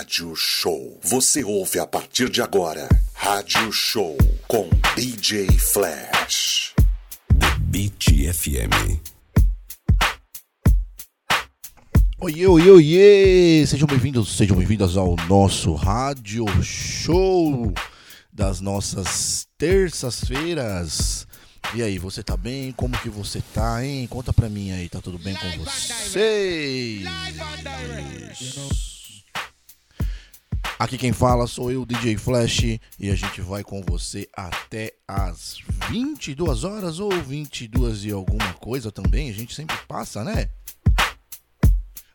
Rádio Show. Você ouve a partir de agora. Rádio Show com DJ Flash. Beat FM. Oiê, oiê, oiê! Sejam bem-vindos, sejam bem-vindas ao nosso Rádio Show das nossas terças-feiras. E aí, você tá bem? Como que você tá, hein? Conta pra mim aí, tá tudo bem com vocês? Aqui quem fala sou eu, DJ Flash, e a gente vai com você até as 22 horas ou 22 e alguma coisa também, a gente sempre passa, né?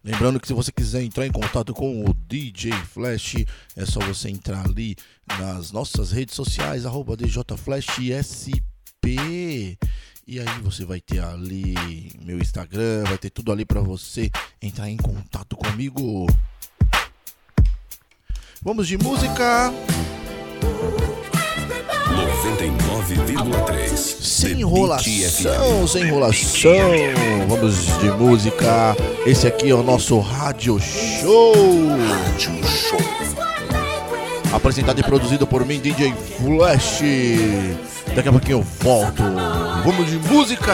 Lembrando que se você quiser entrar em contato com o DJ Flash, é só você entrar ali nas nossas redes sociais, arroba DJFlashSP. E aí você vai ter ali meu Instagram, vai ter tudo ali para você entrar em contato comigo. Vamos de música. 99,3. Sem enrolação, sem enrolação. Vamos de música. Esse aqui é o nosso Rádio Show. Rádio Show. Apresentado e produzido por mim, DJ Flash. Daqui a pouquinho eu volto. Vamos de música.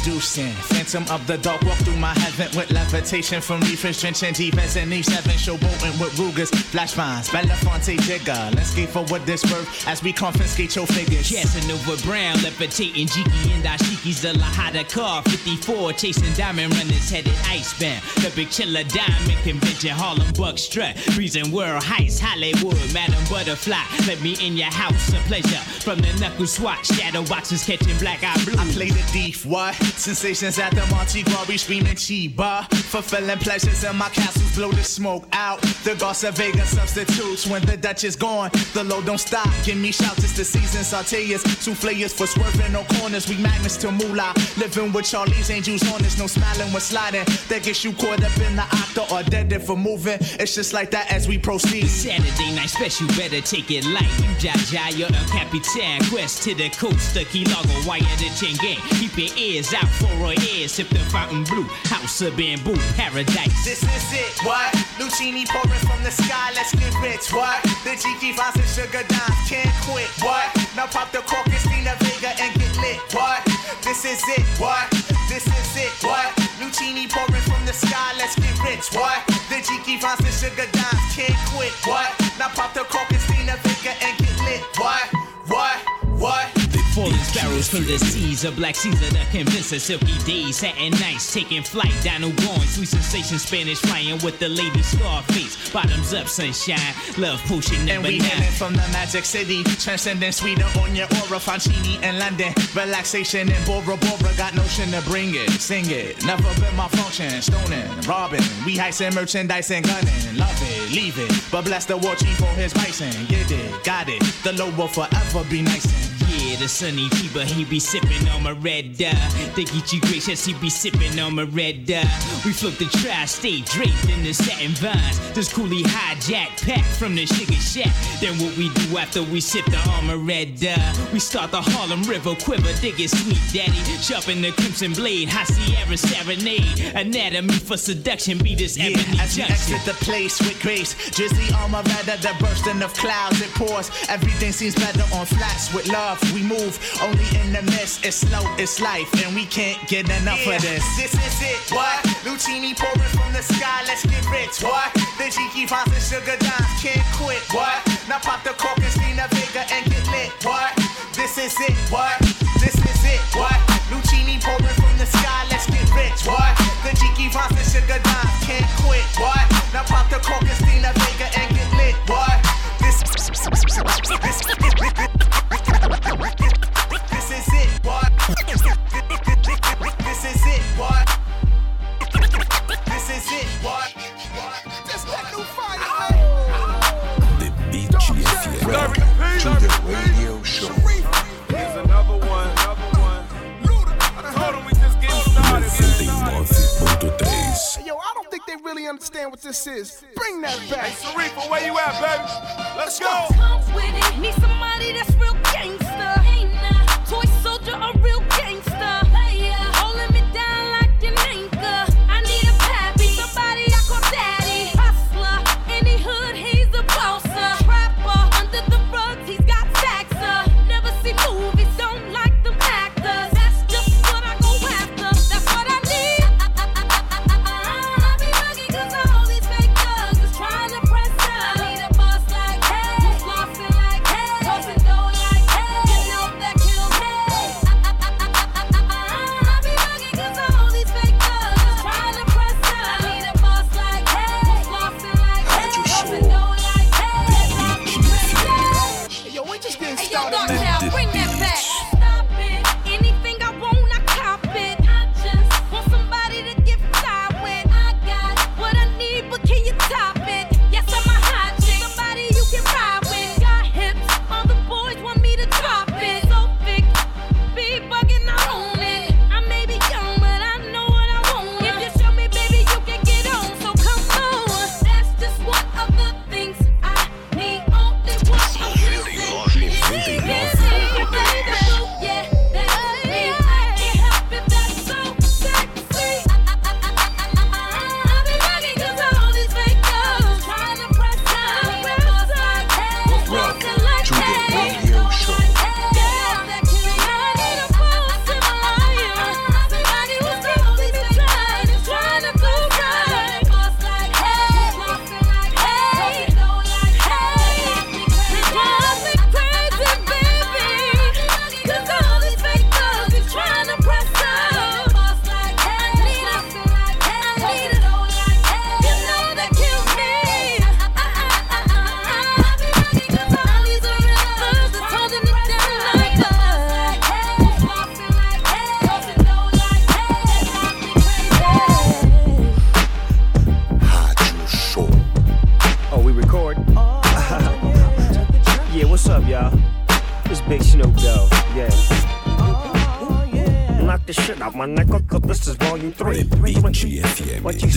Introducing Phantom of the Dark, walk through my heaven with levitation from reefers, drenching defense and E7, showboating with Rugers, flash vines, Belafonte Jigger. Let's skate for what this worth as we confiscate your figures. Casanova Brown, levitating Jiki and Ashiki's the Lahada car. 54, chasing diamond runners headed icebound. The big chiller diamond convention, Harlem Buck strut. Reason world heights, Hollywood, Madam Butterfly. Let me in your house, a pleasure. From the knuckle swatch, shadow boxes catching black eye blue. I play the thief, what? Sensations at the Monte Gras, screaming Chiba. Fulfilling pleasures in my castles, blow the smoke out. The Garza Vega substitutes when the Dutch is gone. The load don't stop, give me shouts, it's the season. Sauteas, souffleurs for swerving no corners. We magnets to moolah. Living with Charlie's angels on us, no smiling when sliding. That gets you caught up in the octa or dead if for moving. It's just like that as we proceed. Saturday night special, better take it light. You Jaja, you're the Capitan. Quest to the coast, the Key Largo, wire the chain gang. Keep your ears out for our ears. Sip the fountain blue, house of bamboo, paradise. This is it, what? Lucini pouring from the sky, let's get rich, what? The Jiki Vines and Sugar Dimes can't quit, what? Now pop the cork the Vega and get lit, what? This is it, what? This is it, what? Lucini pouring from the sky, let's get rich, what? The Jiki Vines and Sugar Dimes can't quit, what? Now pop the cork Sparrows from the seas of Black Caesar, the convincer, silky days, satin nights, taking flight, Dino going, sweet sensation, Spanish flying with the lady Scarface, bottoms up, sunshine, love potion And number we nine. hailing from the magic city, transcending Sweden on your aura, Fancini and London. Relaxation in Bora Bora, got notion to bring it, sing it. Never been my function, stoning, robbing. We heisting merchandise and gunning, love it, leave it. But bless the war chief for his bison, get it, got it. The low will forever be nice and the sunny Tiba, he be sipping on my red uh, dye. They get you gracious, he be sipping on my red dye. We float the tri-state draped in the satin vines. This coolie hijack pack from the sugar shack. Then what we do after we sip the armor red dye? We start the Harlem River quiver, dig it sweet daddy. Sharpen the crimson blade, high Sierra serenade. Anatomy for seduction, be this Yeah, ebony as we junction. exit the place with grace, drizzly armor rather the bursting of clouds it pours. Everything seems better on flats with love. We move. Only in the mist, it's slow, it's life, and we can't get enough of this. This is it, what? Lucini pouring from the sky, let's get rich, what? The Jiki Fonts and Sugar Dimes can't quit, what? Now pop the cork and Stina Vega and get lit, what? This is it, what? This is it, what? Lucini pouring from the sky, let's get rich, what? The Jiki Fonts and Sugar Dimes can't quit, what? Now pop the cork and really understand what this is. Bring that back. Sarifa, where you at, baby? Let's go. comes with it. Need somebody that's real gangster. Ain't nah. Toy soldier, a real gangster.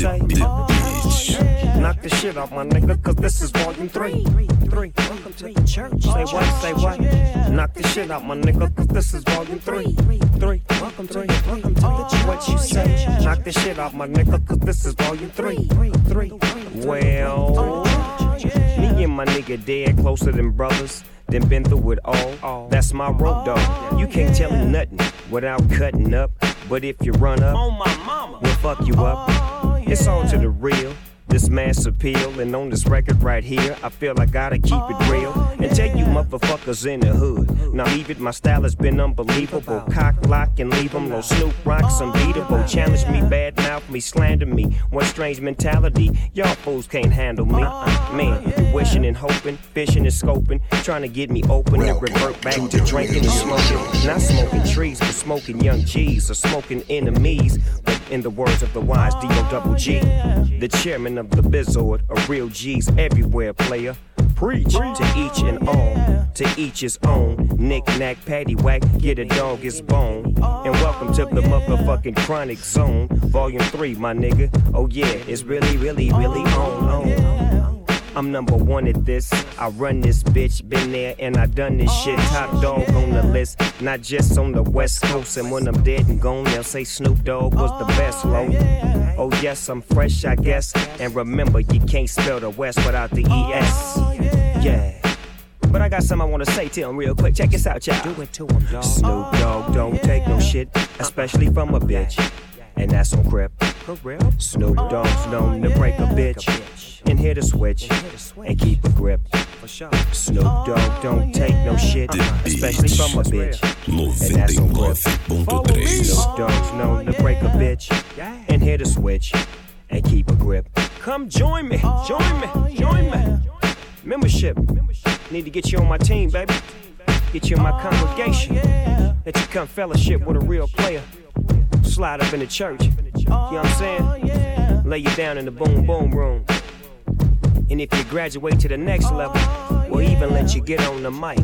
Say? Knock the shit out my nigga, cause this is volume three. Three. Welcome to the church. Say what? Say what? Knock the shit out my nigga, cause this is volume three. Three. Welcome to the welcome to the church. What you say? Knock the shit out my nigga, cause this is volume three. Three. Well, me and my nigga dead closer than brothers. Then been through it all. That's my road dog. You can't tell me nothing without cutting up. But if you run up, we'll fuck you up. It's on to the real. This mass appeal, and on this record right here, I feel I gotta keep it real and tell you motherfuckers in the hood. Now leave it, my style has been unbelievable. Cock, lock, and leave 'em low. Snoop rocks unbeatable. Challenge me, bad mouth me, slander me. One strange mentality, y'all fools can't handle me. Man, you wishing and hoping, fishing and scoping, trying to get me open and revert back to drinking and smoking. Not smoking trees, but smoking young G's or smoking enemies. But in the words of the wise D.O. Double G, the chairman of the Bizord, a real G's everywhere player. Preach to each and all, to each his own. Knick knack, patty whack, get a dog his bone. And welcome to the motherfucking chronic zone, volume three, my nigga. Oh yeah, it's really, really, really on, on. I'm number one at this. I run this bitch, been there and I done this shit. Oh, Top dog on the list, not just on the West Coast. And when I'm dead and gone, they'll say Snoop Dogg was the best. Oh, oh yes, I'm fresh, I guess. And remember, you can't spell the West without the ES. Oh, yeah. But I got something I wanna say to him real quick. Check this out, y'all. Do it to him, dog. Snoop Dogg don't take no shit, especially from a bitch. And that's on crip. Snoop Dogg's known to break a bitch and hit a switch and keep a grip. Snoop oh, Dogg don't take no shit, especially from a bitch. And that's on what Snoop Dogg's known to break a oh, bitch and hit a switch and keep a grip. Come join me, oh, join me, join me. Membership, need to get you on my team, baby. Get you in my congregation. Let you come fellowship with a real player. Slide up in the church. You know what I'm saying? Lay you down in the boom boom room. And if you graduate to the next level, we'll even let you get on the mic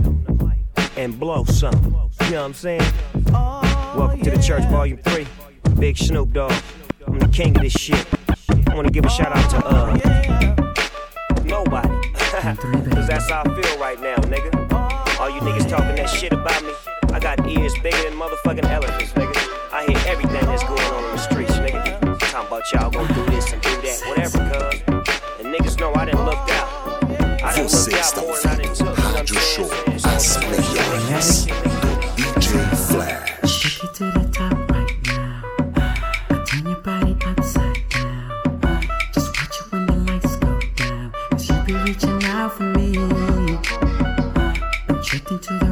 and blow some. You know what I'm saying? Welcome to the Church Volume 3. Big Snoop Dogg. I'm the king of this shit. I want to give a shout out to, uh, nobody. Because that's how I feel right now, nigga. All you niggas talking that shit about me. I got ears bigger than motherfucking elephants, nigga. I hear everything that's going on in the streets, nigga. Talking about y'all gonna do this and do that, whatever, cuz. I didn't look out. I didn't look out more than I didn't look. Hide your shore. I smell your. DJ Flash. Take it to the top. Reaching out for me, uh, I'm tricked into the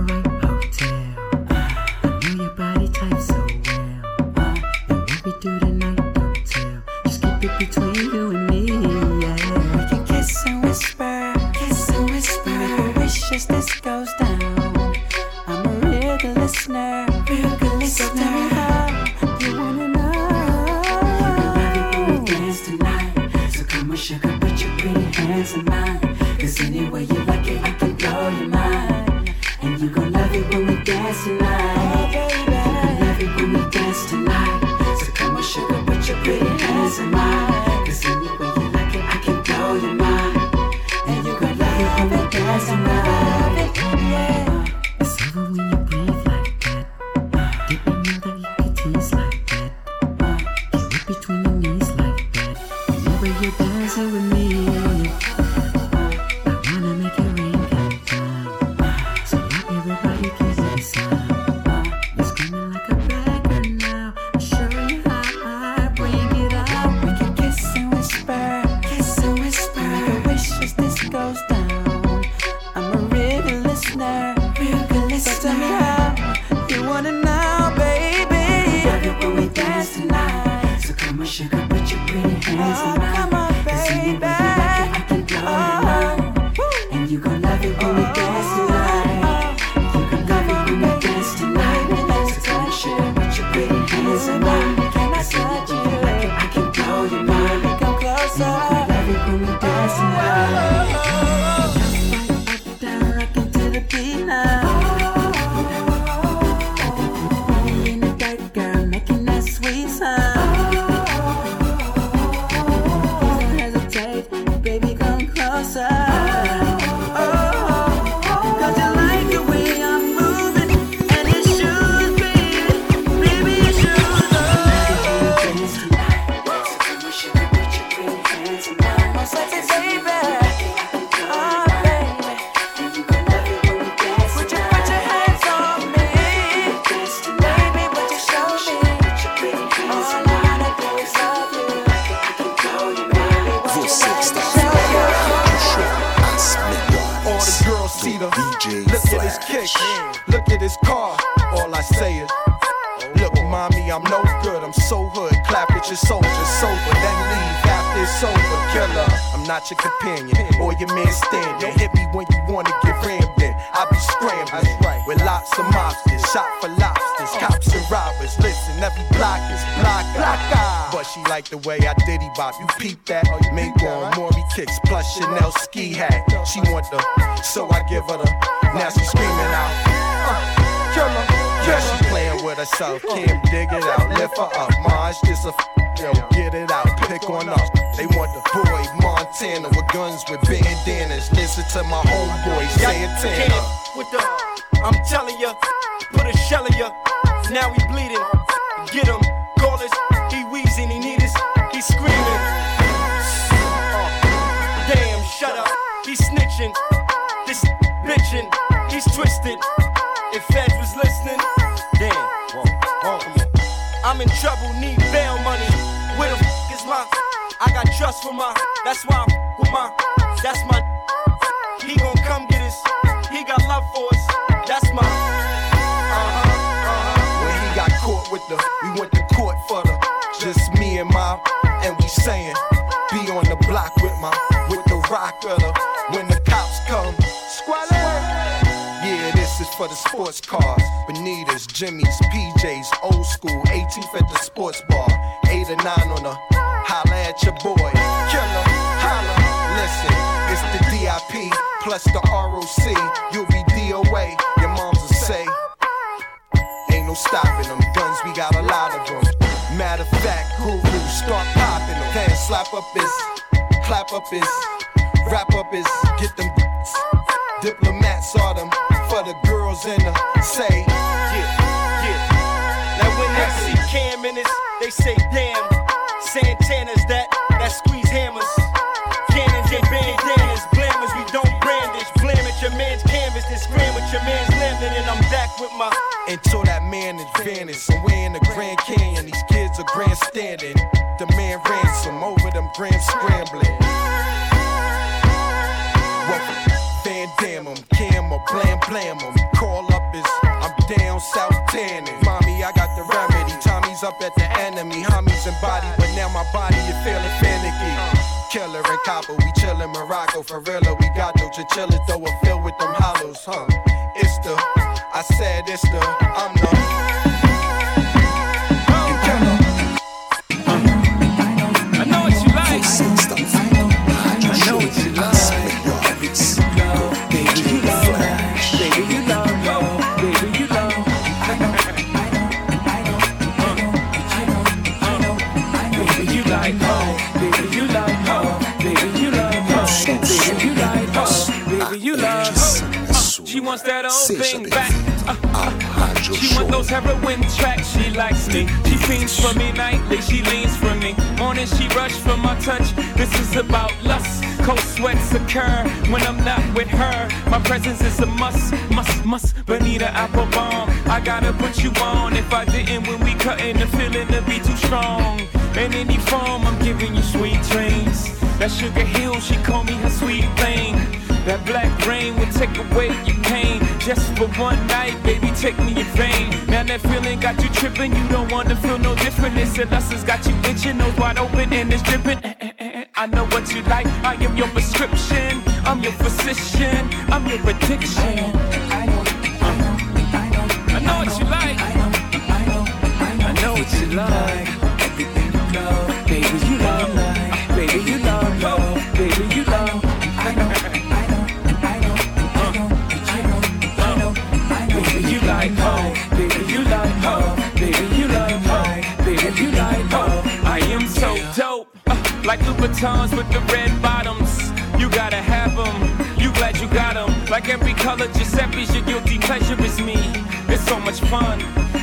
and we saying, be on the block with my, with the rock of when the cops come, squalor. Yeah, this is for the sports cars, Bonitas, Jimmy's, PJs, old school, 18th at the sports bar, eight or nine on the, holla at your boy, killer, holla. Listen, it's the DIP plus the ROC. You'll be clap up his, wrap up his, get them. Diplomats are them for the girls in the. Blam 'em. Call up is I'm down south tanning. Mommy, I got the remedy. Tommy's up at the enemy. Homies and body, but now my body is feeling finicky. Killer and copper, we chillin' Morocco for real. We got no chinchillas, though we're filled with them hollows, huh? It's the, I said it's the. Back. Uh, uh, She want those heroin tracks. She likes me. She fiends for me nightly. She leans for me. Morning she rush for my touch. This is about lust. Cold sweats occur when I'm not with her. My presence is a must, must, must. Bonita Applebaum. I gotta put you on. If I didn't, when we cutting, the feeling to be too strong. In any form, I'm giving you sweet dreams. That sugar hill, she call me her sweet thing. That black rain will take away your pain. Just for one night, baby, take me in vain. Now that feeling got you tripping, you don't wanna feel no different. This has got you itching, nose wide open and it's dripping. Eh, eh, eh. I know what you like. I am your prescription. I'm your physician. I'm your addiction. I know what you like. I know what you like. Like Louboutins with the red bottoms. You gotta have them, you glad you got them. Like every color Giuseppe's, your guilty pleasure is me. It's so much fun,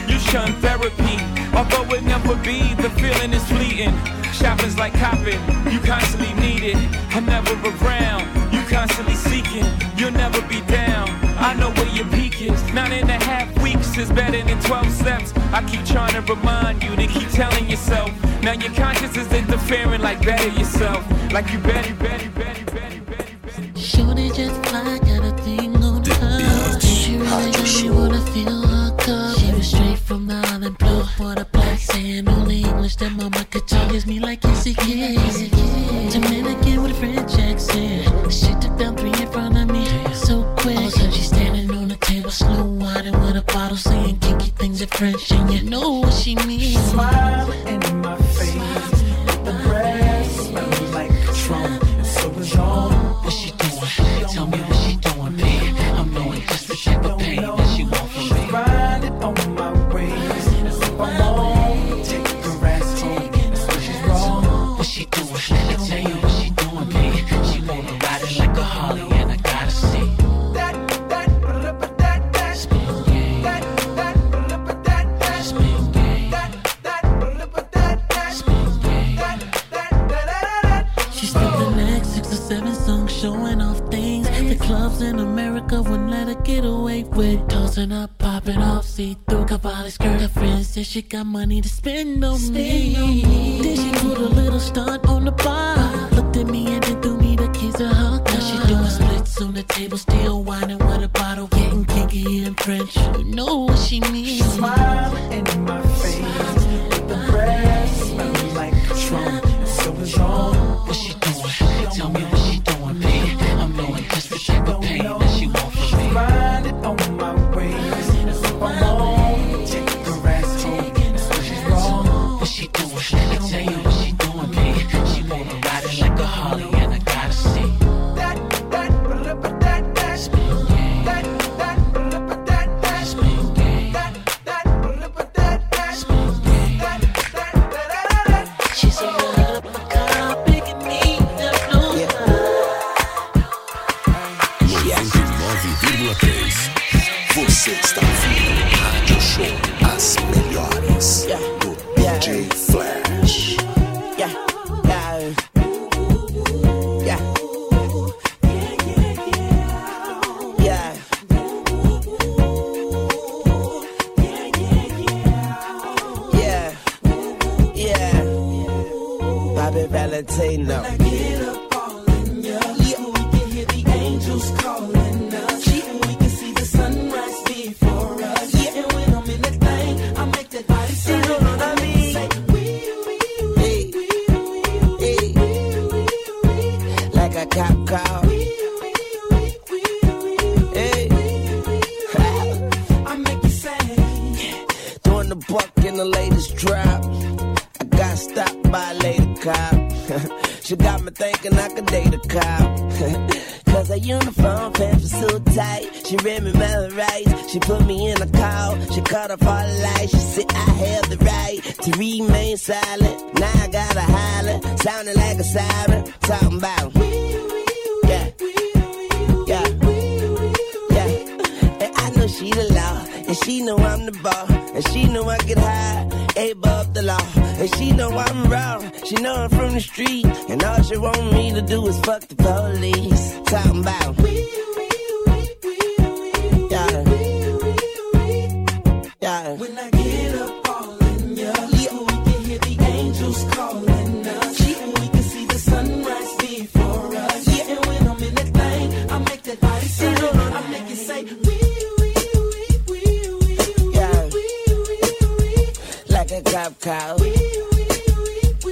you shun therapy. Although it never be, the feeling is fleeting. Shopping's like copping, you constantly need it. I'm never around, you constantly seeking. You'll never be down. I know where your peak is. Nine and a half weeks is better than 12 steps. I keep trying to remind you to keep telling yourself. Now your conscience is interfering like better yourself. Like you better, better, better, better, better. Shorty just fly, got a thing on her. She really got me wanna feel her cup. She was straight from the island blue, for the black sand. Only English that mama could talk is me like Kissy Kiss. she got money to spend.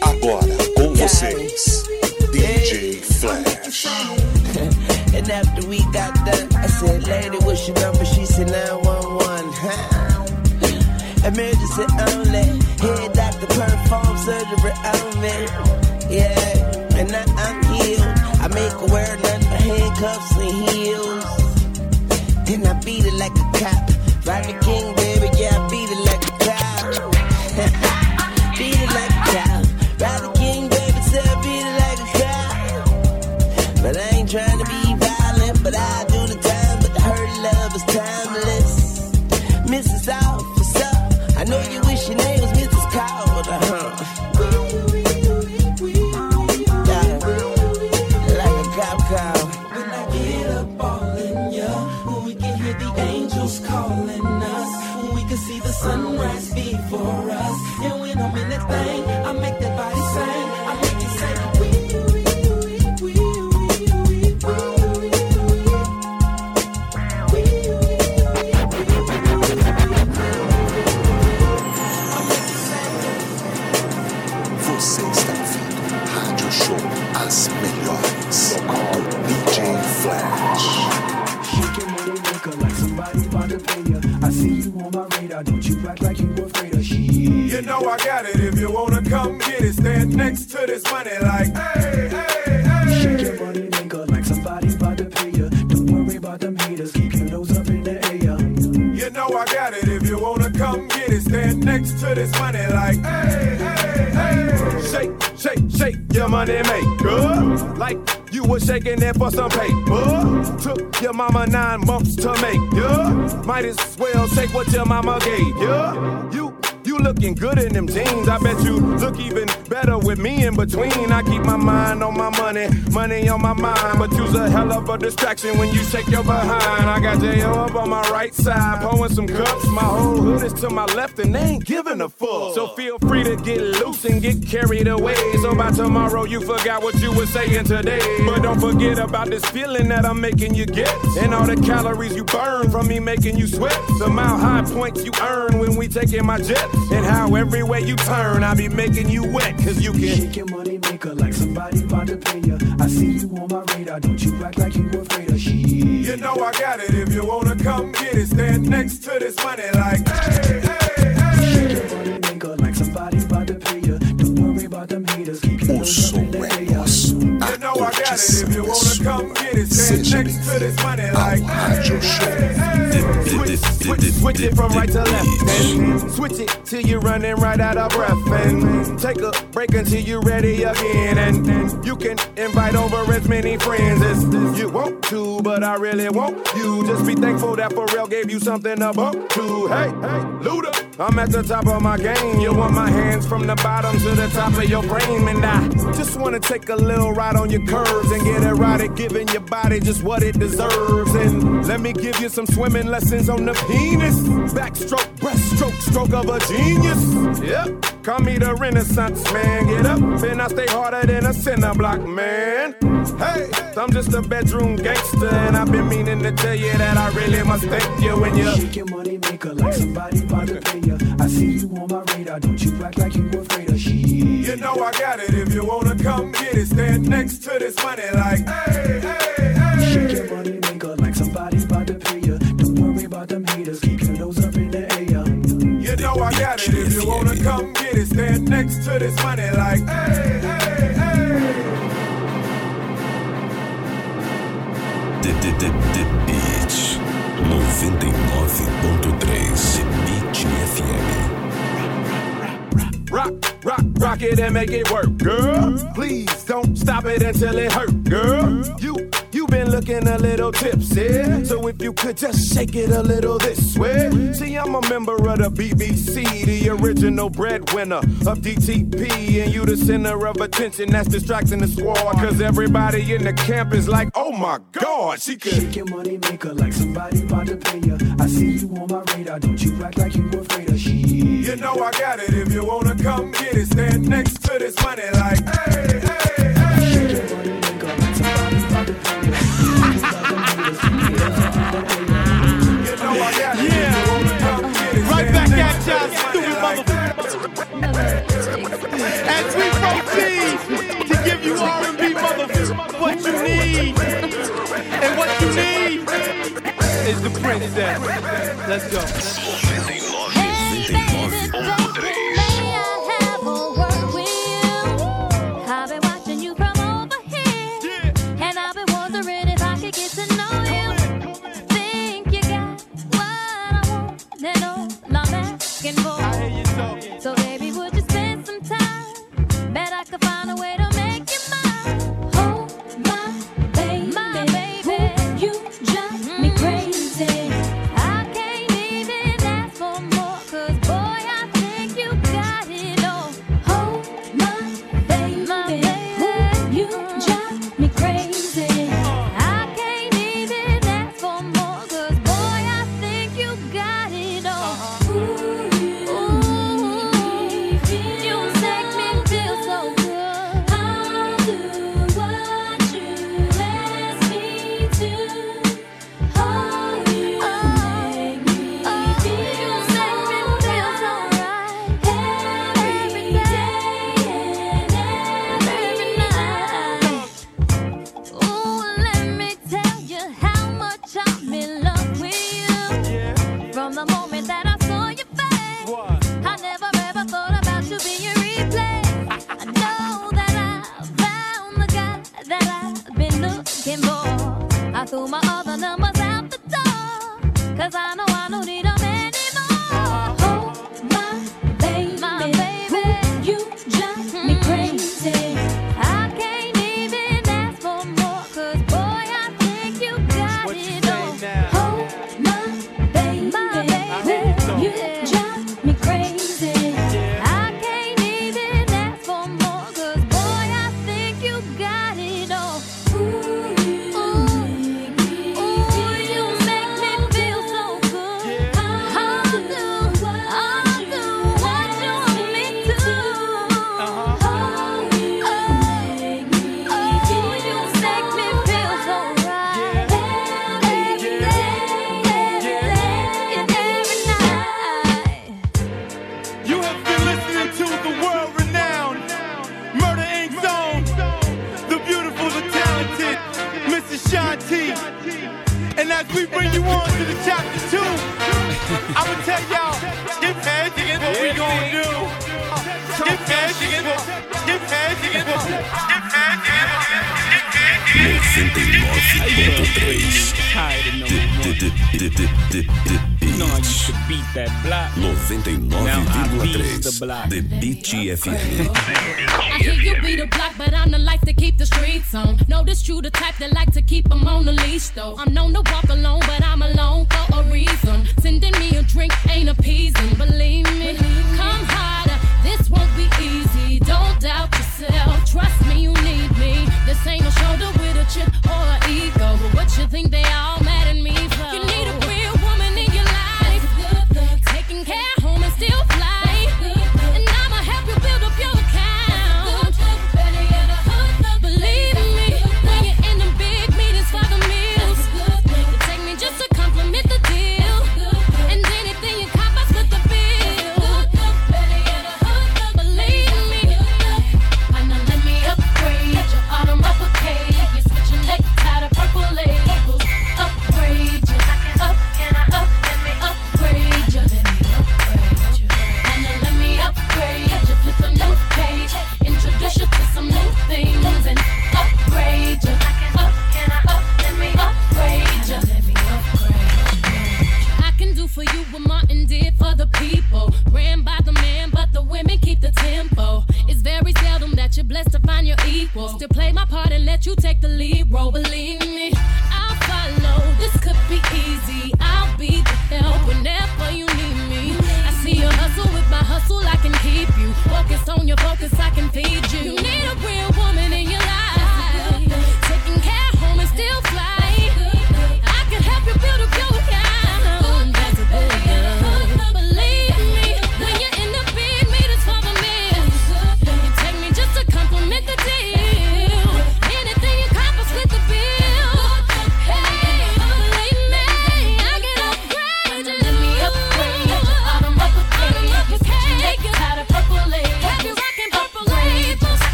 Agora com vocês, DJ Flash. And after we got done, I said, Lady, what's your number? She said, 911. Huh? Emergency only. Head doctor perform surgery only. Yeah, and now I'm healed. I make her wear nothing but handcuffs and heels. Then I beat it like a cop. Rodney King, yeah. taking that for some paper. Took your mama nine months to make. Yeah. Might as well take what your mama gave. Yeah. You you looking good in them jeans. I bet you look even with me in between. I keep my mind on my money, money on my mind. But you's a hell of a distraction when you shake your behind. I got J.O. up on my right side, pouring some cups. My whole hood is to my left, and they ain't giving a fuck. So feel free to get loose and get carried away. So by tomorrow, you forgot what you were saying today. But don't forget about this feeling that I'm making you get. And all the calories you burn from me making you sweat. The mile high points you earn when we taking my jet. And how every way you turn, I be making you wet. Cause you can. Shake your money maker like somebody about to pay ya. I see you on my radar, don't you act like you afraid of shit. You know I got it. If you wanna come get it, stand next to this money like, hey, hey, hey. Shake your money maker like somebody about to pay ya. Don't worry about them haters, keep your nose up in the air. You know I got it. If you wanna come get it, stand next to this money like, hey, hey, hey. Switch, switch, switch it from right to left. And switch it till you're running right out of breath. And take a break until you're ready again. And you can invite over as many friends as you want to. But I really want you. Just be thankful that Pharrell gave you something to bump to. Hey, hey, Luda. I'm at the top of my game. You want my hands from the bottom to the top of your frame. And I just wanna take a little ride on your curves and get at giving your body just what it deserves. And let me give you some swimming lessons on the penis. Backstroke, breaststroke, stroke of a genius. Yep. Call me the Renaissance man. Get up, and I stay harder than a cinder block man. Hey, I'm just a bedroom gangster, and I've been meaning to tell you that I really must thank you when you. Shake your money maker like somebody about to pay ya. I see you on my radar, don't you act like you afraid of shit. You know I got it. If you wanna come get it, stand next to this money like, hey, hey, hey. Next to this money like, hey, hey, hey. The, the, the, the Beat 99.3 The Beat FM Rock, rock, rock it and make it work, girl. Please don't stop it until it hurt, girl. You, you been looking a little tipsy, so if you could just shake it a little this way. See, I'm a member of the BBC, the original breadwinner of DTP, and you the center of attention that's distracting the squad. Cause everybody in the camp is like, oh my god, she could. Shake your money maker like somebody about to pay ya. I see you on my radar, don't you act like you afraid of shit. You know I got it. If you wanna come get it, stand next to this money like, hey, R&B motherfuckers what you need. And what you need is the princess. Let's go. I've we bring you on to the chapter two, I'ma tell y'all, get mad again what we gonna do. Get mad again get mad again get mad again what, get mad again what know I beat that block. 99,3 The Beat GFM. I hear you beat the block, but I'm the life to keep the streets on. No, this the type that like to keep them on the leash, though. I'm known to walk alone, but I'm alone for a reason. Sending me a drink ain't appeasing, believe me. Come harder, this won't be easy. Don't doubt yourself, trust me, you need me. This ain't a shoulder with a chip or an ego, but what you think they are.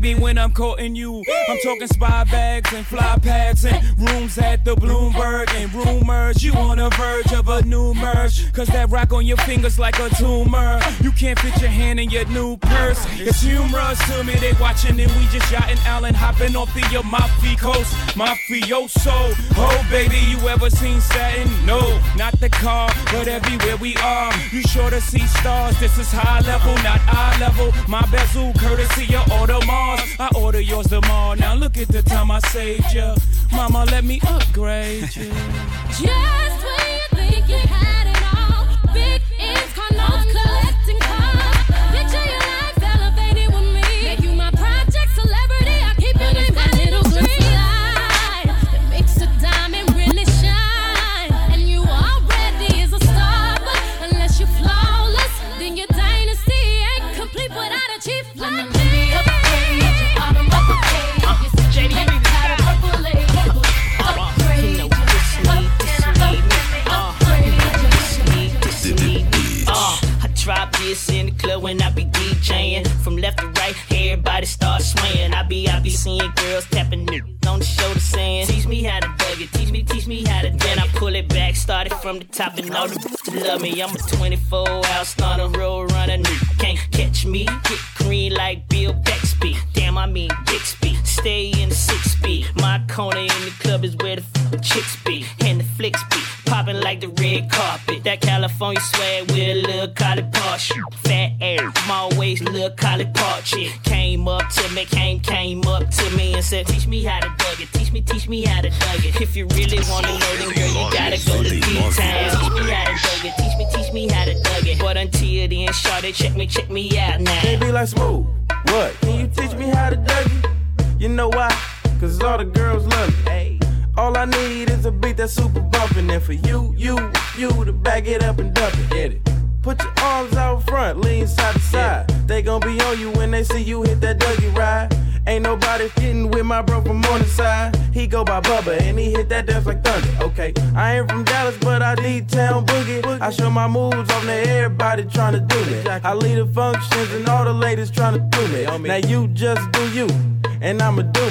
baby, when I'm courting you. I'm talking spy bags and fly pads and rooms at the Bloomberg and rumors. You on the verge of a new merge. Cause that rock on your finger's like a tumor. You can't fit your hand in your new purse. It's humorous to me. They watching and we just yachting Allen hopping off the your mafia coast. Mafioso. Oh, baby, you ever seen Saturn? No, not the car, but everywhere we are. You sure to see stars. This is high level, not eye level. My bezel, courtesy of Audemars. I order yours tomorrow now look at the time I saved ya. Mama, let me upgrade you. yeah. smooth. What? Can you teach me how to dougie? You know why? Cause all the girls love me. All I need is a beat that's super bumpin'. And for you, you, you to back it up and dump it. Get it. Put your arms out front, lean side to side. They gon' be on you when they see you hit that Dougie ride. Ain't nobody fitting with my bro from on the side. He go by Bubba and he hit that dance like thunder. Okay, I ain't from Dallas, but I need town boogie. I show my moves on to everybody trying to do it. I lead the functions and all ladies tryna do me. Now you just do you, and I'ma do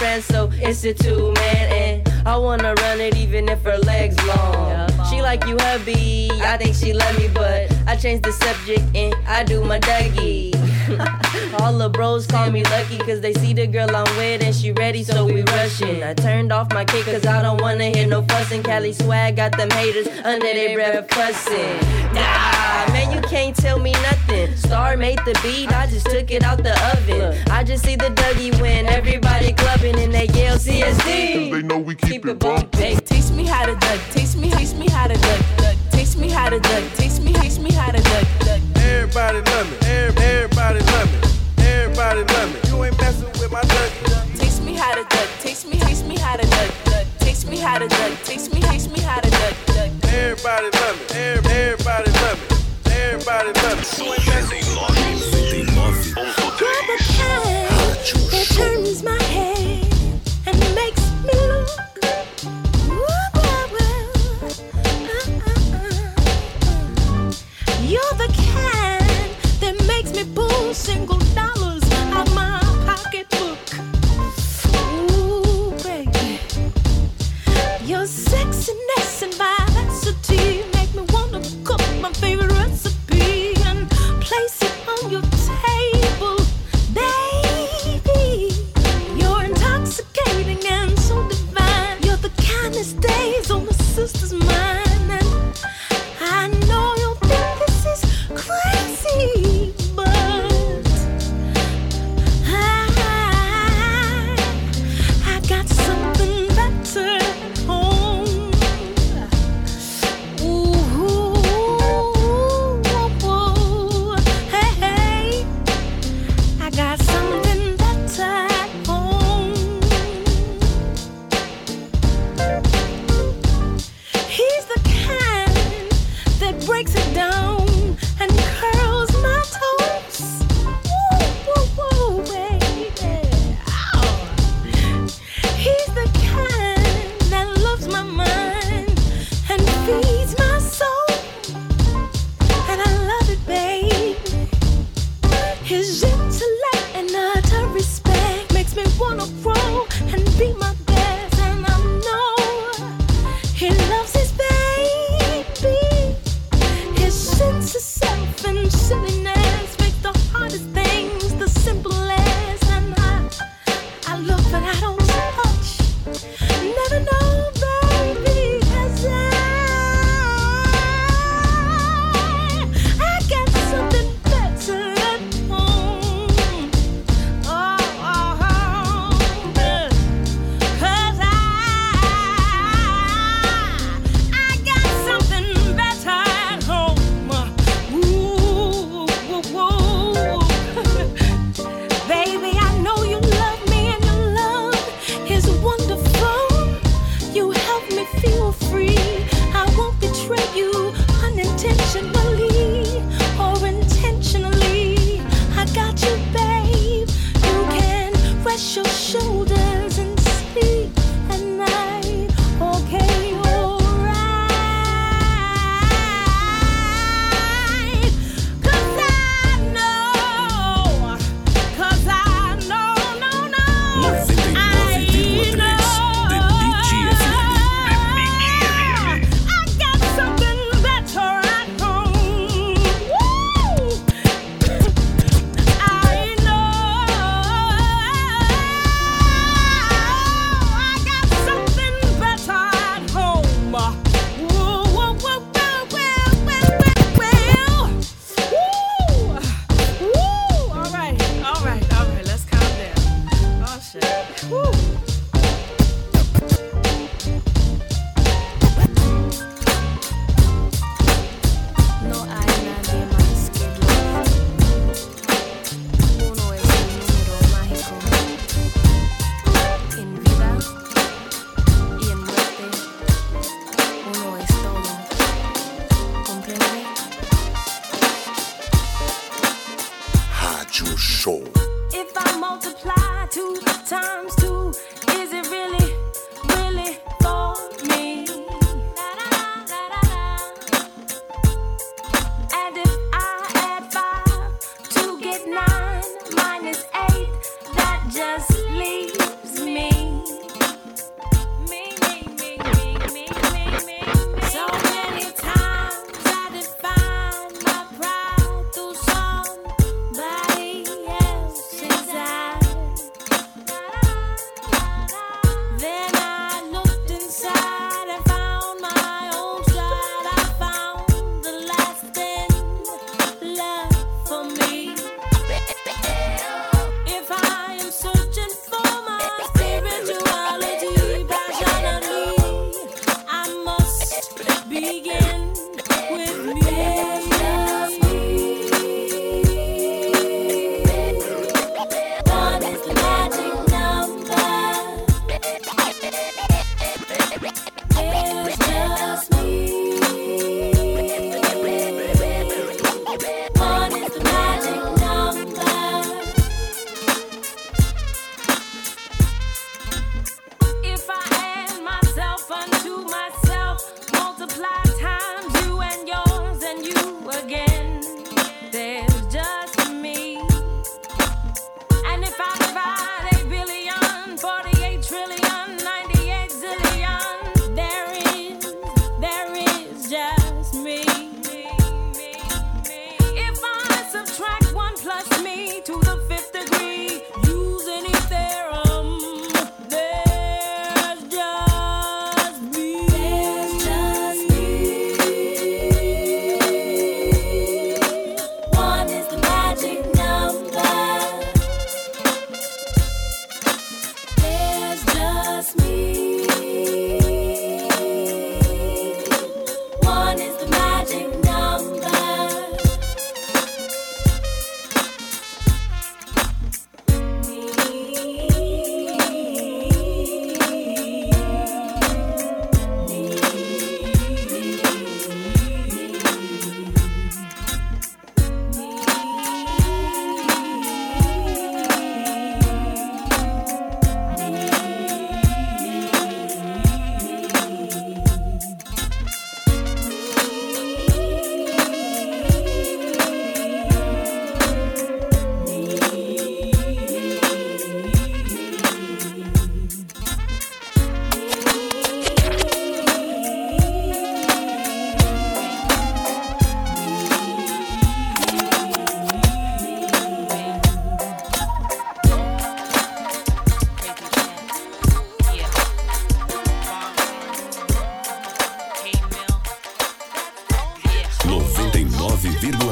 She got a friend, so it's a two man, and I wanna run it even if her legs long. She like you, hubby. I think she love me, but I changed the subject and I do my Dougie. All the bros call me lucky cause they see the girl I'm with and she ready, so we rushing. I turned off my kick cause I don't wanna hear no fussing. Cali swag got them haters under their breath cussing. Nah, man, you can't tell me nothing. Star made the beat, I just took it out the oven. I just see the Dougie win, everybody clubbing and they yell CSD. They know we keep, it bumping. Teach me how to duck, teach me, taste me how to duck, duck. Taste me how to duck, teach me, taste me how to duck, duck. Everybody love me, Every- everybody love me, everybody love me. You ain't messing with my Dougie. Taste me how to duck, taste me, taste me how to duck, duck. Taste me how to duck, taste me, taste me how to duck, duck. Everybody love me, everybody love me, everybody love me. You ain't messing with my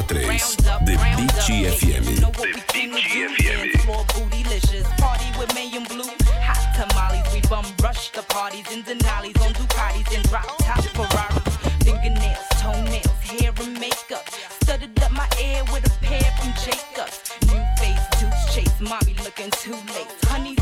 de BGFM. De BGFM. tamales. We bum rush the parties in Denali's on Ducatis and drop top Fingernails, toenails, hair and makeup. Studded up my with a pair from Jacobs. New face, chase, mommy looking too late. Honey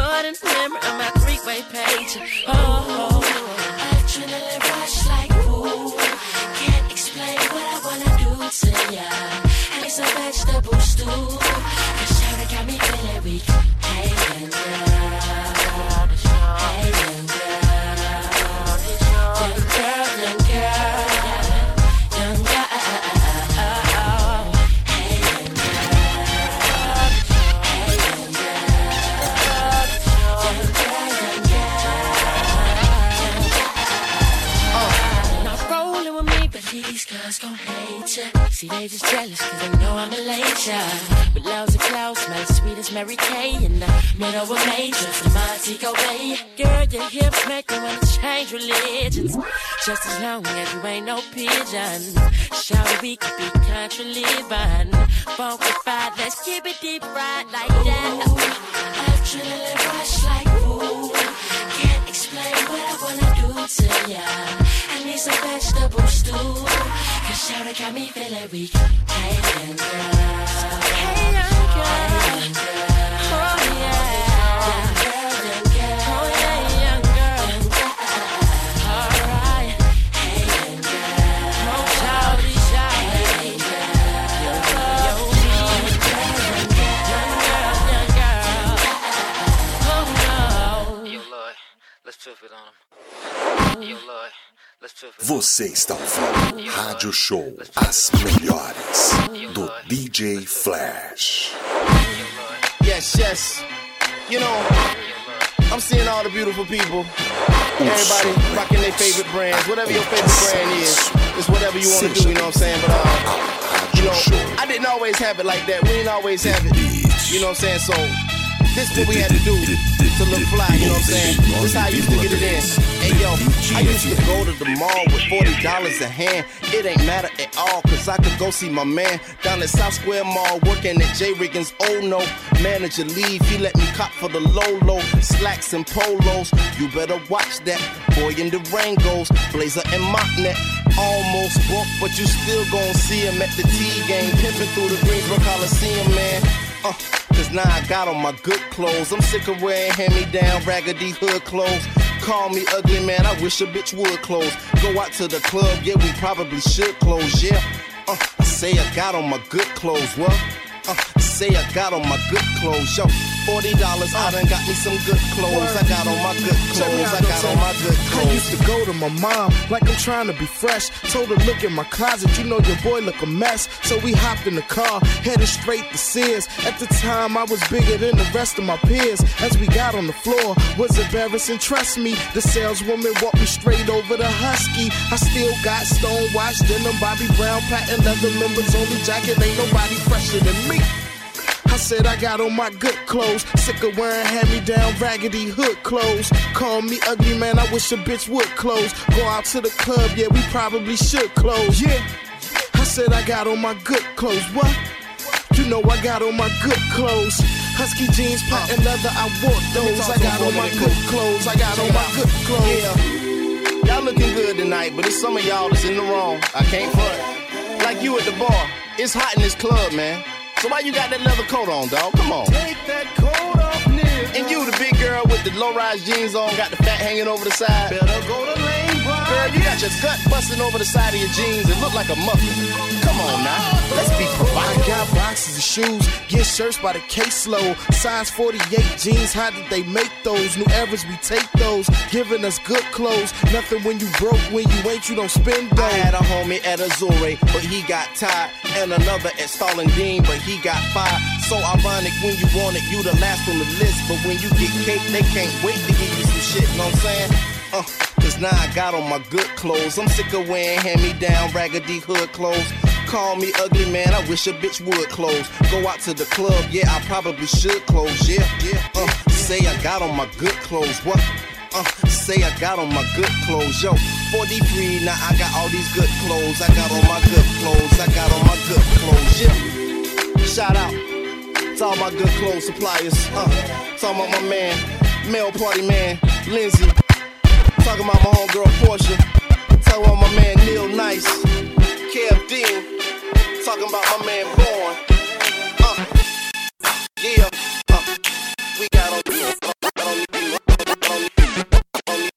it memory of my three-way page. Oh, oh, oh. adrenaline rush like ooh. Can't explain what I wanna do to ya. I need some vegetable stew. Cause got me feeling weak. Hey, young girl. Hey, young girl. See, they just jealous cause they know I'm a later. With loads of clothes, sweet as Mary Kay in the middle of major. The Montego Bay. Girl, your hips make me wanna change religions. Just as long as you ain't no pigeon. Shall we could be country living. Funkified, let's keep it deep right like that. Adrenaline rush like ooh. Explain what I wanna do to ya. I need some vegetable stew. Cause Shawty got me feeling weak. Hey, young girl. Hey, young girl. Você está ouvindo Rádio Show As Melhores do DJ Flash. Yes, yes. You know, I'm seeing all the beautiful people. Everybody rocking their favorite brands. Whatever your favorite brand is, it's whatever you want to do, you know what I'm saying? But, uh, you know, I didn't always have it like that. We didn't always have it. You know what I'm saying? So, this is what we had to do to look fly, you know what I'm saying? This how I used to get it in. Hey yo, I used to go to the mall with $40 a hand. It ain't matter at all, cause I could go see my man down at South Square Mall working at J. Riggings. Oh no, manager leave, he let me cop for the low low, slacks and polos. You better watch that. Boy in the Rangos, blazer and mock net. Almost broke, but you still gon' see him at the T game, pimping through the Greensboro Coliseum, man. Uh, Cause now I got on my good clothes. I'm sick of wearing hand me down raggedy hood clothes. Call me ugly, man. I wish a bitch would close. Go out to the club, yeah, we probably should close, yeah. Uh, I say I got on my good clothes, what? Uh, say I got on my good clothes, yo. Forty dollars. I done got me some good clothes. I got on my good clothes. I got on my good clothes. I used to go to my mom like I'm trying to be fresh. Told her, look in my closet, you know your boy look a mess. So we hopped in the car, headed straight to Sears. At the time, I was bigger than the rest of my peers. As we got on the floor, was embarrassing. Trust me, the saleswoman walked me straight over the Husky. I still got stone watch, denim, Bobby Brown, patent leather members only jacket. Ain't nobody fresher than me. I said I got on my good clothes. Sick of wearing hand-me-down raggedy hood clothes. Call me ugly, man. I wish a bitch would close. Go out to the club, yeah, we probably should close. Yeah. I said I got on my good clothes. What? You know I got on my good clothes. Husky jeans, patent leather, I wore those. I got on my good clothes. I got on my good clothes. Yeah. Y'all looking good tonight, but it's some of y'all that's in the wrong. I can't front. Like you at the bar. It's hot in this club, man. So why you got that leather coat on, dog? Come on. Take that coat off, nigga. And you, the big girl with the low-rise jeans on, got the fat hanging over the side. Better go to. Girl, you got your gut busting over the side of your jeans. It look like a muffin. Come on now. Let's be I got boxes of shoes, get shirts by the caseload. Size 48 jeans, how did they make those? New eras, we take those. Giving us good clothes. Nothing when you broke, when you ain't, you don't spend dough. I had a homie at Azure, but he got tired. And another at Stalin Dean, but he got fired. So ironic when you want it, you the last on the list. But when you get cake, they can't wait to give you some shit, know what I'm saying? Uh, cause now I got on my good clothes. I'm sick of wearing hand me down raggedy hood clothes. Call me ugly, man. I wish a bitch would close. Go out to the club, yeah, I probably should close, yeah, yeah. Uh, say I got on my good clothes, what? Uh, say I got on my good clothes, yo. 43, now I got all these good clothes. I got on my good clothes. I got on my good clothes, yeah. Shout out to all my good clothes suppliers. Uh, talking about my man, male party man, Lindsay. Talking about my homegirl Portia. Talking about my man Neil Nice, Kev Dean. Talking about my man Born. Uh, yeah. Uh, we got on. Você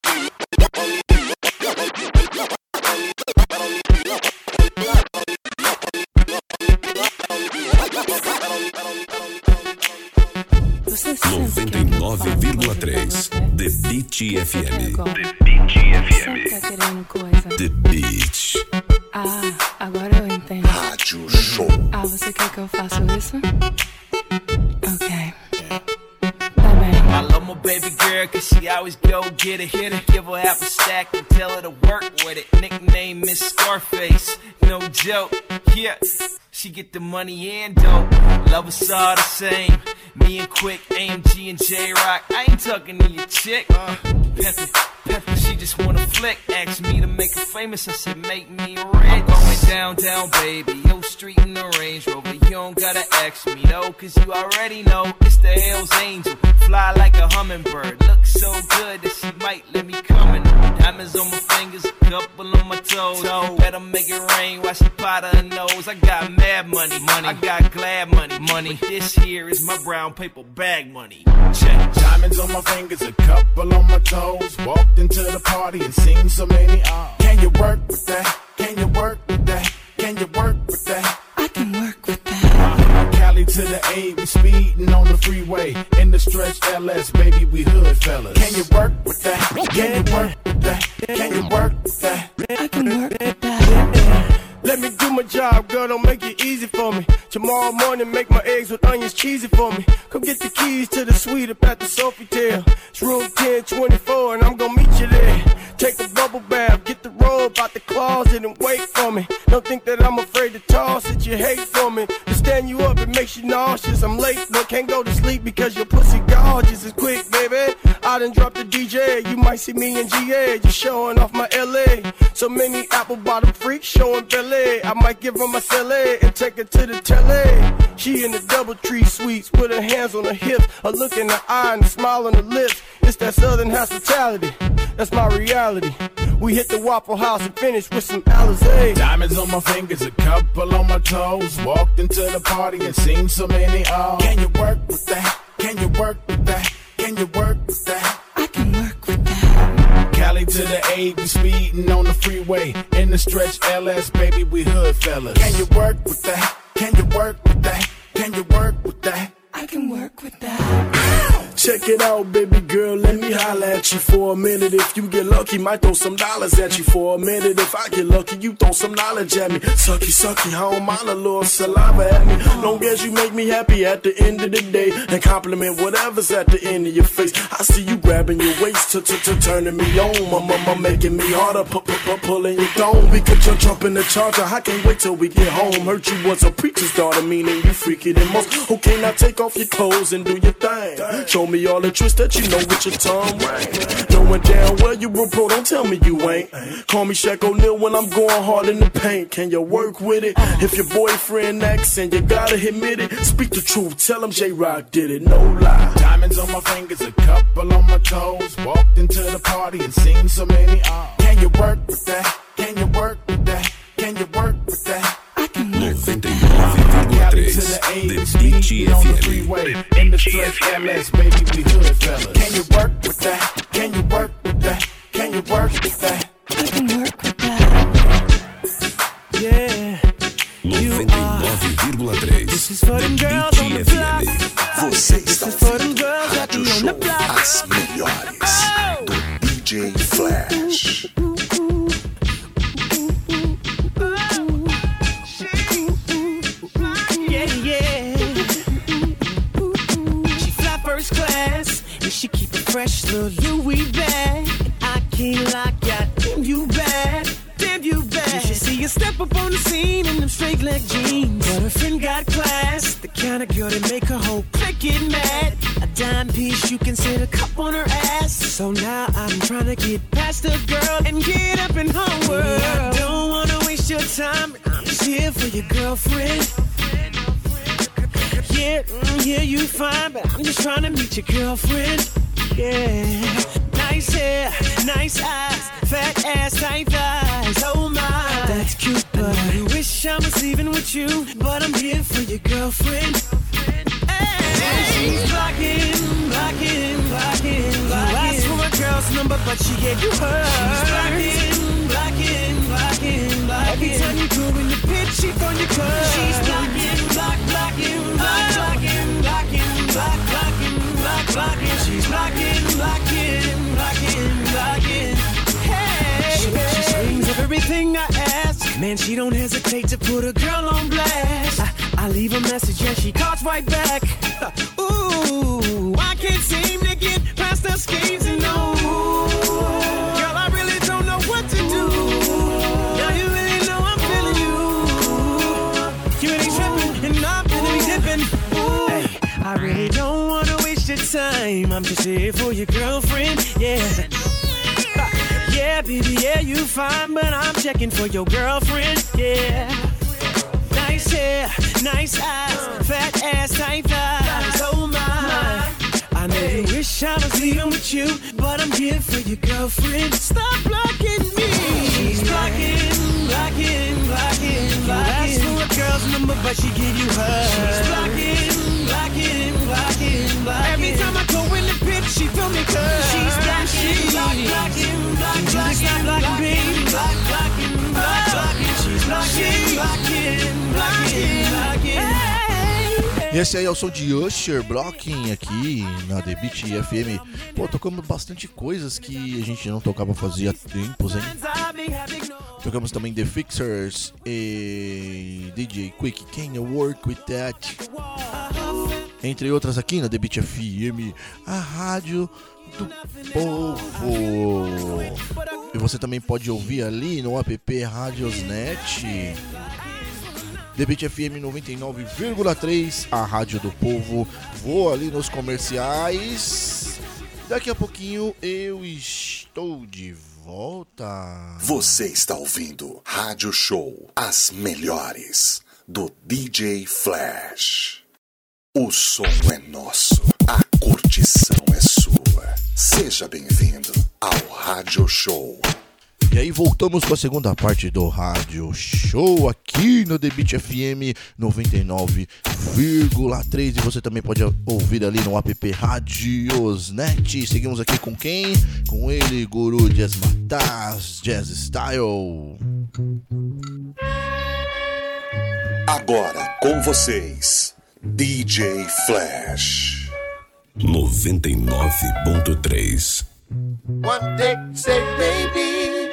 The Beat FM. The Beat você tá FM. querendo coisa. The Beat. Ah, agora eu entendo. Rádio Show. Ah, você quer que eu faça isso? Ok. I love my baby girl cause she always go get it. Get it. Give her half a stack and tell her to work with it. Nickname Miss Scarface, no joke. Yeah, she get the money and dope. Love us all the same. Me and Quick, AMG and J Rock. I ain't talking to your chick. Pepper, Pepper, she just wanna flick. Asked me to make her famous. I said, make me rich. I'm going down, down, baby. Yo, street in the Range Rover. You don't gotta ask me though, cause you already know it's the Hell's Angel. Fly like a hummingbird. Look so good that she might let me come in. Diamonds on my fingers, couple on my toes. Better make it rain while she pot her nose. I got mad money, money. I got glad money, money. But this here is my brown paper bag money. Check. Diamonds on my fingers, a couple on my toes. Walked into the party and seen so many. Oh. Can you work with that? Can you work with that? Can you work with that? I can work with that. Uh, Cali to the A, we speeding on the freeway. In the stretch LS, baby, we hood fellas. Can you work with that? Can you work with that? Can you work with that? I can work with that. Let me do my job, girl, don't make it easy for me. Tomorrow morning, make my eggs with onions cheesy for me. Come get the keys to the suite up at the Sofitel. It's room 1024, and I'm gonna meet you there. Take a bubble bath, get the robe out the closet, and wait for me. Don't think that I'm afraid to toss it, you hate for me. To stand you up, it makes you nauseous. I'm late, but can't go to sleep because your pussy gorgeous. It's quick, baby. I done dropped the DJ. You might see me in GA, just showing off my LA. So many apple bottom freaks showing belly. I might give her my celly and take her to the telly. She in the double tree suites with her hands on her hips, a look in her eye and a smile on her lips. It's that southern hospitality. That's my reality. We hit the Waffle House and finish with some Alizé. Diamonds on my fingers, a couple on my toes. Walked into the party and seen so many. Oh. Can you work with that? Can you work with that? Can you work with that? I can work with that. Cali to the A, we speeding on the freeway. In the stretch LS, baby, we hood fellas. Can you work with that? Can you work with that? Can you work with that? I I can work with that. Check it out, baby girl, let me holla at you for a minute. If you get lucky, might throw some dollars at you for a minute. If I get lucky, you throw some knowledge at me. Sucky, sucky, I don't mind a little saliva at me. Long as you make me happy at the end of the day and compliment whatever's at the end of your face. I see you grabbing your waist to to to turning me on. My mama making me harder, pu- pu- pu- pulling your thong. We could jump jump in the charger. I can't wait till we get home. Heard you was a preacher's daughter, meaning you freaky than most. Okay, now take off your clothes and do your thing. Show me all the tricks that you know with your tongue ring. Knowing damn well you a pro, don't tell me you ain't. Call me Shaq O'Neal when I'm going hard in the paint. Can you work with it? If your boyfriend acts and you gotta admit it, speak the truth. Tell him J Rock did it, no lie. Diamonds on my fingers, a couple on my toes. Walked into the party and seen so many. Uh, can you work with that? Can you work with that? Can you work with that? 99,3 The Beat FM. In the stress MS, baby, we hood fellas. Can you work with that? Can you work with that? Can you work with that? I can work with that. Yeah. 99,3 This is for them girls on the block. Você está is for ouvindo Rádio Show. As Melhores oh. do DJ Flash. Fresh little Louis bag. I can't like ya, damn you bad, damn you bad. You see you step up on the scene in them straight leg jeans. But her friend got class, the kind of girl that make her whole clique get mad. A dime piece, you can sit a cup on her ass. So now I'm trying to get past the girl and get up in her world. I don't wanna waste your time, I'm just here for your girlfriend. Yeah, mm, yeah, you fine, but I'm just trying to meet your girlfriend. Yeah, nice hair, nice eyes, fat ass, tight thighs. Oh my, that's cute, but I wish I was leaving with you. But I'm here for your girlfriend. She's blocking, blocking, blocking, blocking. Asked for a girl's number, but she gave you hers. She's blocking, blocking, blocking, blocking. Every time you go in the pit, she on your curves. She's blocking, block, blocking, block, blocking, blocking, block, blocking, block, blocking. She's blocking, blocking, blocking, blocking. Hey, she, she screams of everything I ask. Man, she don't hesitate to put a girl on blast. I, I leave a message and she calls right back. Ooh, I can't seem to get past the schemes and no. Girl, I really don't know what to do. Now you really know I'm feeling you. You really tripping and I'm really dipping. Ooh, hey, I really time. I'm just here for your girlfriend, yeah. Yeah, baby, yeah, you fine, but I'm checking for your girlfriend, yeah. Nice hair, nice eyes, fat ass, tight thighs. Oh my, I know you wish I was leaving with you, but I'm here for your girlfriend. Stop blocking me. She's blocking, blocking, blocking, blocking. You asked for a girl's number, but she gave you hers. She's blocking, blocking. Every time I go in the pit, she throw me. She's blocking, block, blocking, block, blocking, blocking, block, blocking, block, blocking. She's blocking, blocking, blocking, blocking. E esse aí é o som de Usher Blocking aqui na The Beat FM. Pô, tocamos bastante coisas que a gente não tocava fazia tempos, hein? Tocamos também The Fixers e DJ Quick Can You Work With That? Entre outras aqui na Beat FM, a rádio do povo. E você também pode ouvir ali no app Radiosnet. Beat FM 99,3, a rádio do povo. Vou ali nos comerciais. Daqui a pouquinho eu estou de volta. Você está ouvindo Rádio Show As Melhores do DJ Flash. O som é nosso, a curtição é sua. Seja bem-vindo ao Rádio Show. E aí voltamos com a segunda parte do rádio show aqui no Beat FM 99,3 e você também pode ouvir ali no app Radiosnet. Seguimos aqui com quem? Com ele, Guru Jazz Matas, Jazz Style. Agora com vocês, DJ Flash. 99.3 One day say maybe,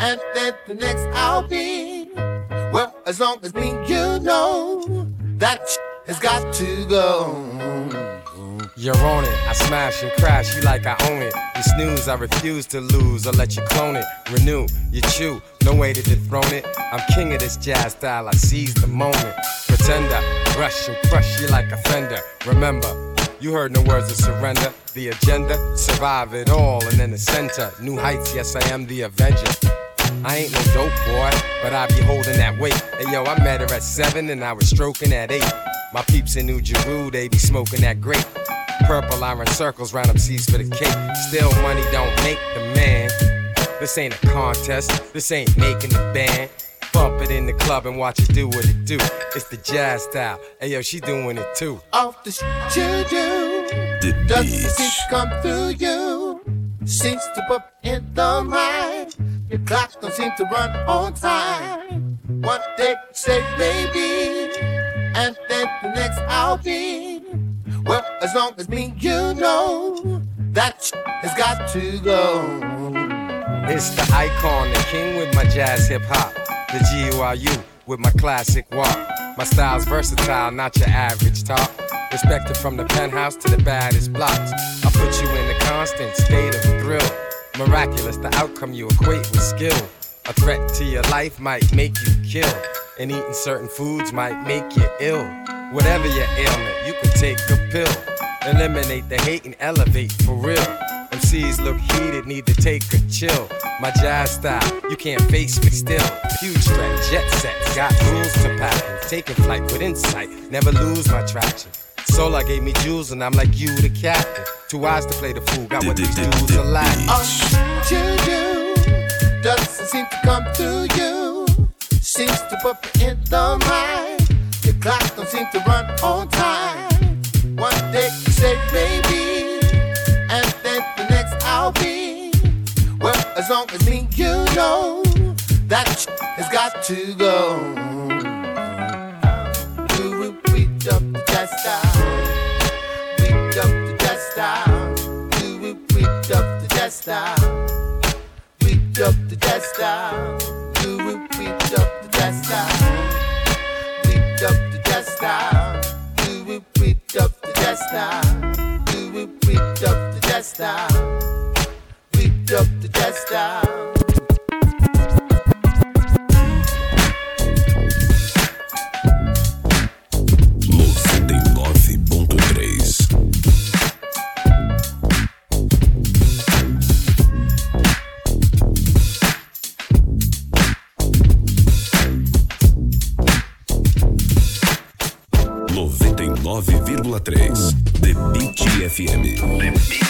and then the next I'll be. Well, as long as me you know that has got to go. You're on it. I smash and crash you like I own it. You snooze, I refuse to lose or let you clone it. Renew, you chew, no way to dethrone it. I'm king of this jazz style, I seize the moment. Pretender, rush and crush you like a fender. Remember, you heard no words of surrender. The agenda, survive it all and in the center. New heights, yes, I am the avenger. I ain't no dope boy, but I be holding that weight. Hey yo, I met her at seven and I was stroking at eight. My peeps in New Jeru, they be smoking that grape. Purple, I run circles round them seas for the cake. Still, money don't make the man. This ain't a contest, this ain't making the band. Bump it in the club and watch it do what it do. It's the jazz style. Hey yo, she doing it too. Off the shit you do, doesn't seem to come through you. Seems to put in the mind. Your clock don't seem to run on time. One day say maybe, and then the next I'll be. Well, as long as me you know that has got to go. It's the icon, the king with my jazz hip hop. The G-U-R-U with my classic walk. My style's versatile, not your average talk. Respected from the penthouse to the baddest blocks. I put you in a constant state of thrill. Miraculous, the outcome you equate with skill. A threat to your life might make you kill. And eating certain foods might make you ill. Whatever your ailment, you can take a pill. Eliminate the hate and elevate for real. MCs look heated, need to take a chill. My jazz style, you can't face me still. Huge threat, jet set, got rules to pattern. Taking flight with insight, never lose my traction. Solar gave me jewels and I'm like you, the captain. Two eyes to play the fool, got what these dudes are lacking. All you do doesn't seem to come through you. Seems to put me in the mind. Your clock don't seem to run on time. One day you say maybe, and then the next I'll be. Well, as long as me you know that shit has got to go. Do we beat up the jazz style? Beat up the style. Do we beat up the jazz style? Do we up the? Beat up the style. FM.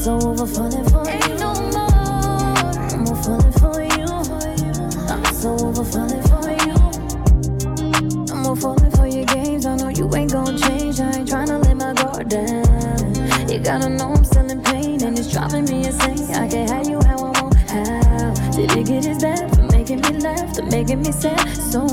So over falling for you. No more. I'm all falling for you. I'm so over falling for you. I'm all falling for your games. I know you ain't gon' change. I ain't tryna let my guard down. You gotta know I'm still in pain and it's driving me insane. I can't have you how I want. How did it get as bad for making me laugh to making me sad? So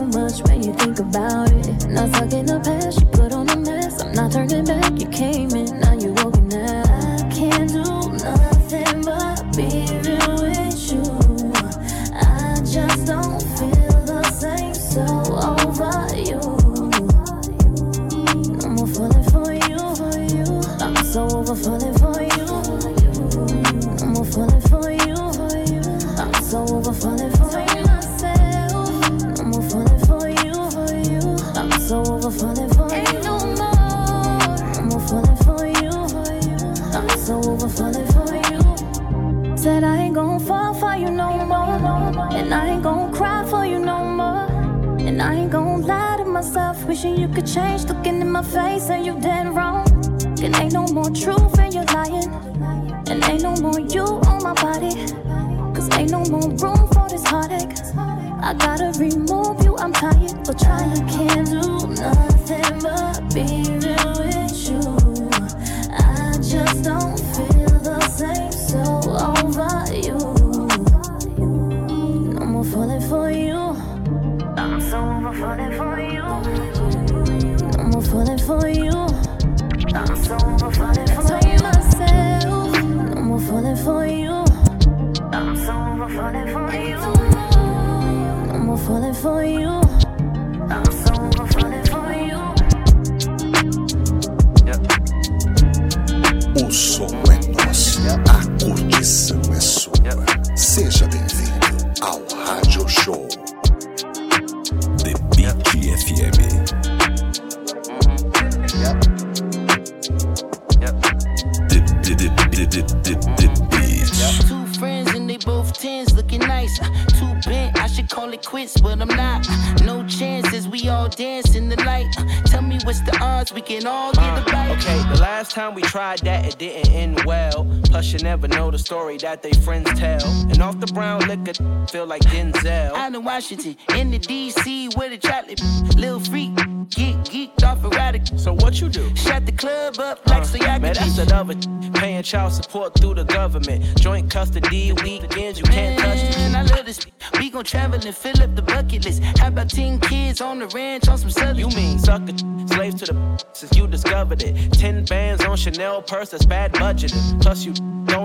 story that they friends tell. And off the brown liquor, feel like Denzel. Out in Washington, in the DC, where the chocolate little freak get geeked off erratic. So what you do? Shut the club up like uh, so y'all Man, that's another paying child support through the government. Joint custody, weekends, you can't touch it. Man, I love this. We gon' travel and fill up the bucket list. How about 10 kids on the ranch on some southern? You mean sucker slaves to the since you discovered it. Ten bands on Chanel purse, that's bad budgeting. Plus you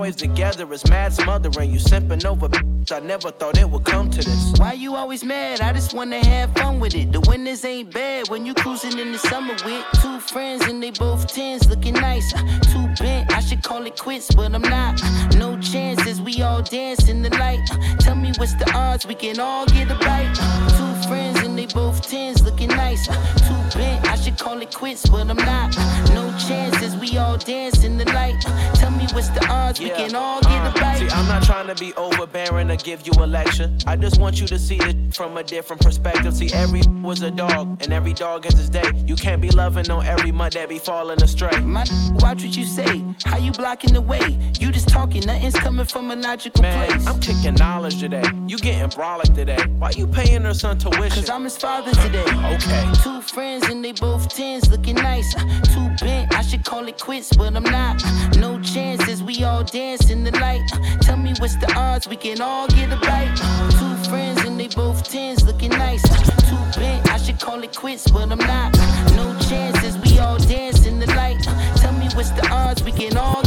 always together is mad smothering. You simping over I never thought it would come to this. Why you always mad? I just wanna have fun with it. The winters ain't bad when you cruising in the summer with two friends and they both tens looking nice. Uh, too bent, I should call it quits, but I'm not. Uh, no chances, we all dance in the light. Uh, tell me what's the odds we can all get a bite. Two friends and they both tens looking nice. Too bent, I should call it quits, but I'm not. No chances, we all dance in the light. Tell me what's the odds we can all get a uh, bite. See, I'm not trying to be overbearing or give you a lecture. I just want you to see it from a different perspective. See, every was a dog, and every dog has his day. You can't be loving on every mud that be falling astray. My watch what you say. How you blocking the way? You just talking, nothing's coming from a logical Man, place. I'm kicking knowledge today. You getting brolic today. Why you paying her son tuition? Cause I'm his father today. Okay. Two friends and they both tens looking nice. Uh, Too bent, I should call it quits, but I'm not. Uh, no chances, we all dance in the light. Uh, tell me what's the odds we can all get a bite. Two friends and they both tens looking nice. Too bent, I should call it quits, but I'm not. No chances, we all dance in the light. Tell me what's the odds we can all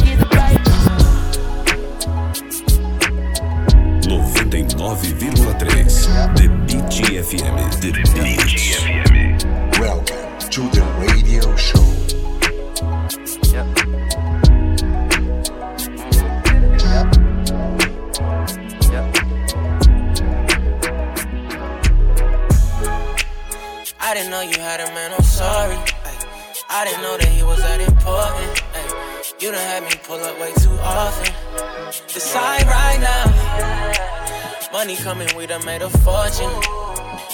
99,3. The FM. The Beat. Welcome to the radio show. I didn't know you had a man, I'm sorry. Ay, I didn't know that he was that important. Ay, you done had me pull up way too often. Decide right now. Money coming, we done made a fortune.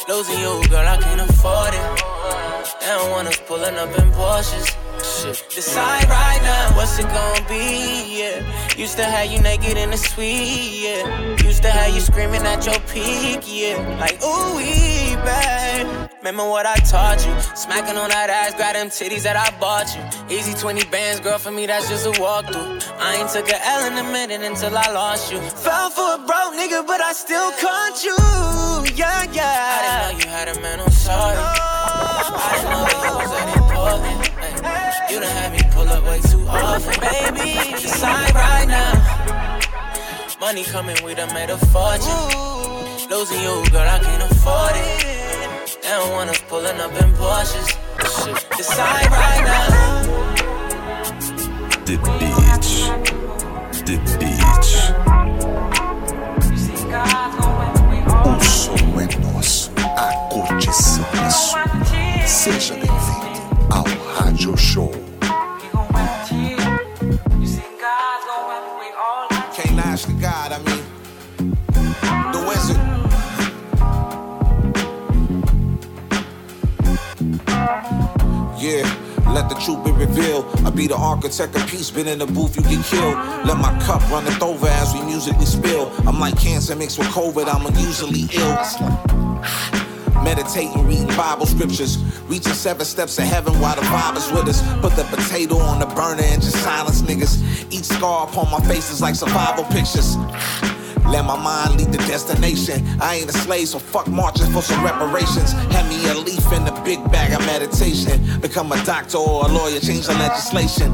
Losing you, girl, I can't afford it. They don't want us pulling up in Porsches. Shit. Decide right now, what's it gonna be? Yeah. Used to have you naked in the suite, yeah. Used to have you screaming at your peak, yeah. Like, ooh, wee, babe. Remember what I taught you? Smacking on that ass, grab them titties that I bought you. Easy 20 bands, girl, for me, that's just a walkthrough. I ain't took a L in a minute until I lost you. Fell for a broke nigga, but I still caught you. Yeah, yeah. I didn't know you had a man, I'm sorry. I didn't know was that important. Ay, You done had me pull up way too often, baby. Decide right now. Money coming, we done made a fortune. Losing you, girl, I can't afford it. They don't want us pulling up in Porsches. Shit. Decide right now. The Beach. The Beach. O som é nosso, a curtição é sua. Seja bem-vindo ao Rádio Show. Can't ask the God, I mean, the wizard. Yeah, let the truth be revealed. I be the architect of peace, been in the booth, you get killed. Let my cup runneth over as we musically spill. I'm like cancer mixed with COVID, I'm unusually ill. Meditating, reading Bible scriptures. Reaching seven steps of heaven while the vibe is with us. Put the potato on the burner and just silence niggas. Each scar upon my face is like survival pictures. Let my mind lead the destination. I ain't a slave, so fuck marching for some reparations. Hand me a leaf in the big bag of meditation. Become a doctor or a lawyer, change the legislation.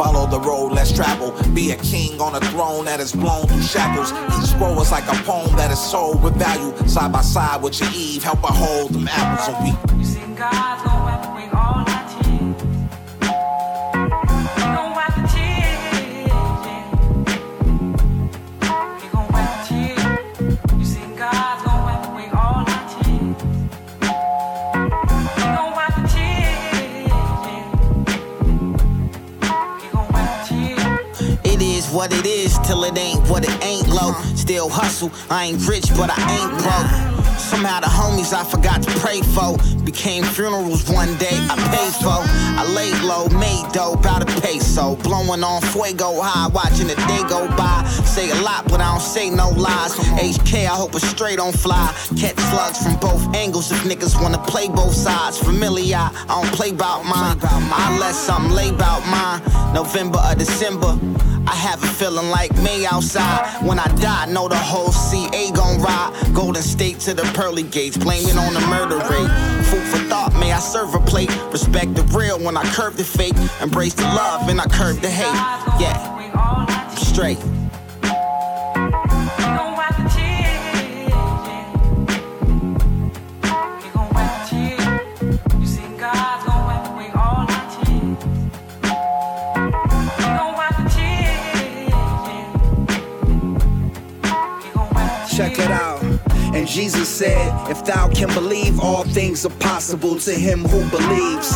Follow the road, let's travel. Be a king on a throne that is blown through shackles. Each scroll is like a poem that is sold with value. Side by side with your Eve, help her hold them apples and we. What it is till it ain't what it ain't low. Still hustle, I ain't rich, but I ain't broke. Somehow the homies I forgot to pray for became funerals one day I paid for. I laid low, made dough, about a peso. Blowing on fuego high, watching the day go by. Say a lot, but don't say no lies. HK, I hope it's straight on fly. Catch slugs from both angles if niggas wanna play both sides. Familiar, I don't play bout mine. I let something lay bout mine. November or December. I have a feeling like May outside. When I die, know the whole CA gon' ride. Golden State to the pearly gates, blame it on the murder rate. Food for thought, may I serve a plate? Respect the real when I curve the fake. Embrace the love and I curve the hate. Yeah, I'm straight. Check it out. And Jesus said, If thou can believe, all things are possible to him who believes.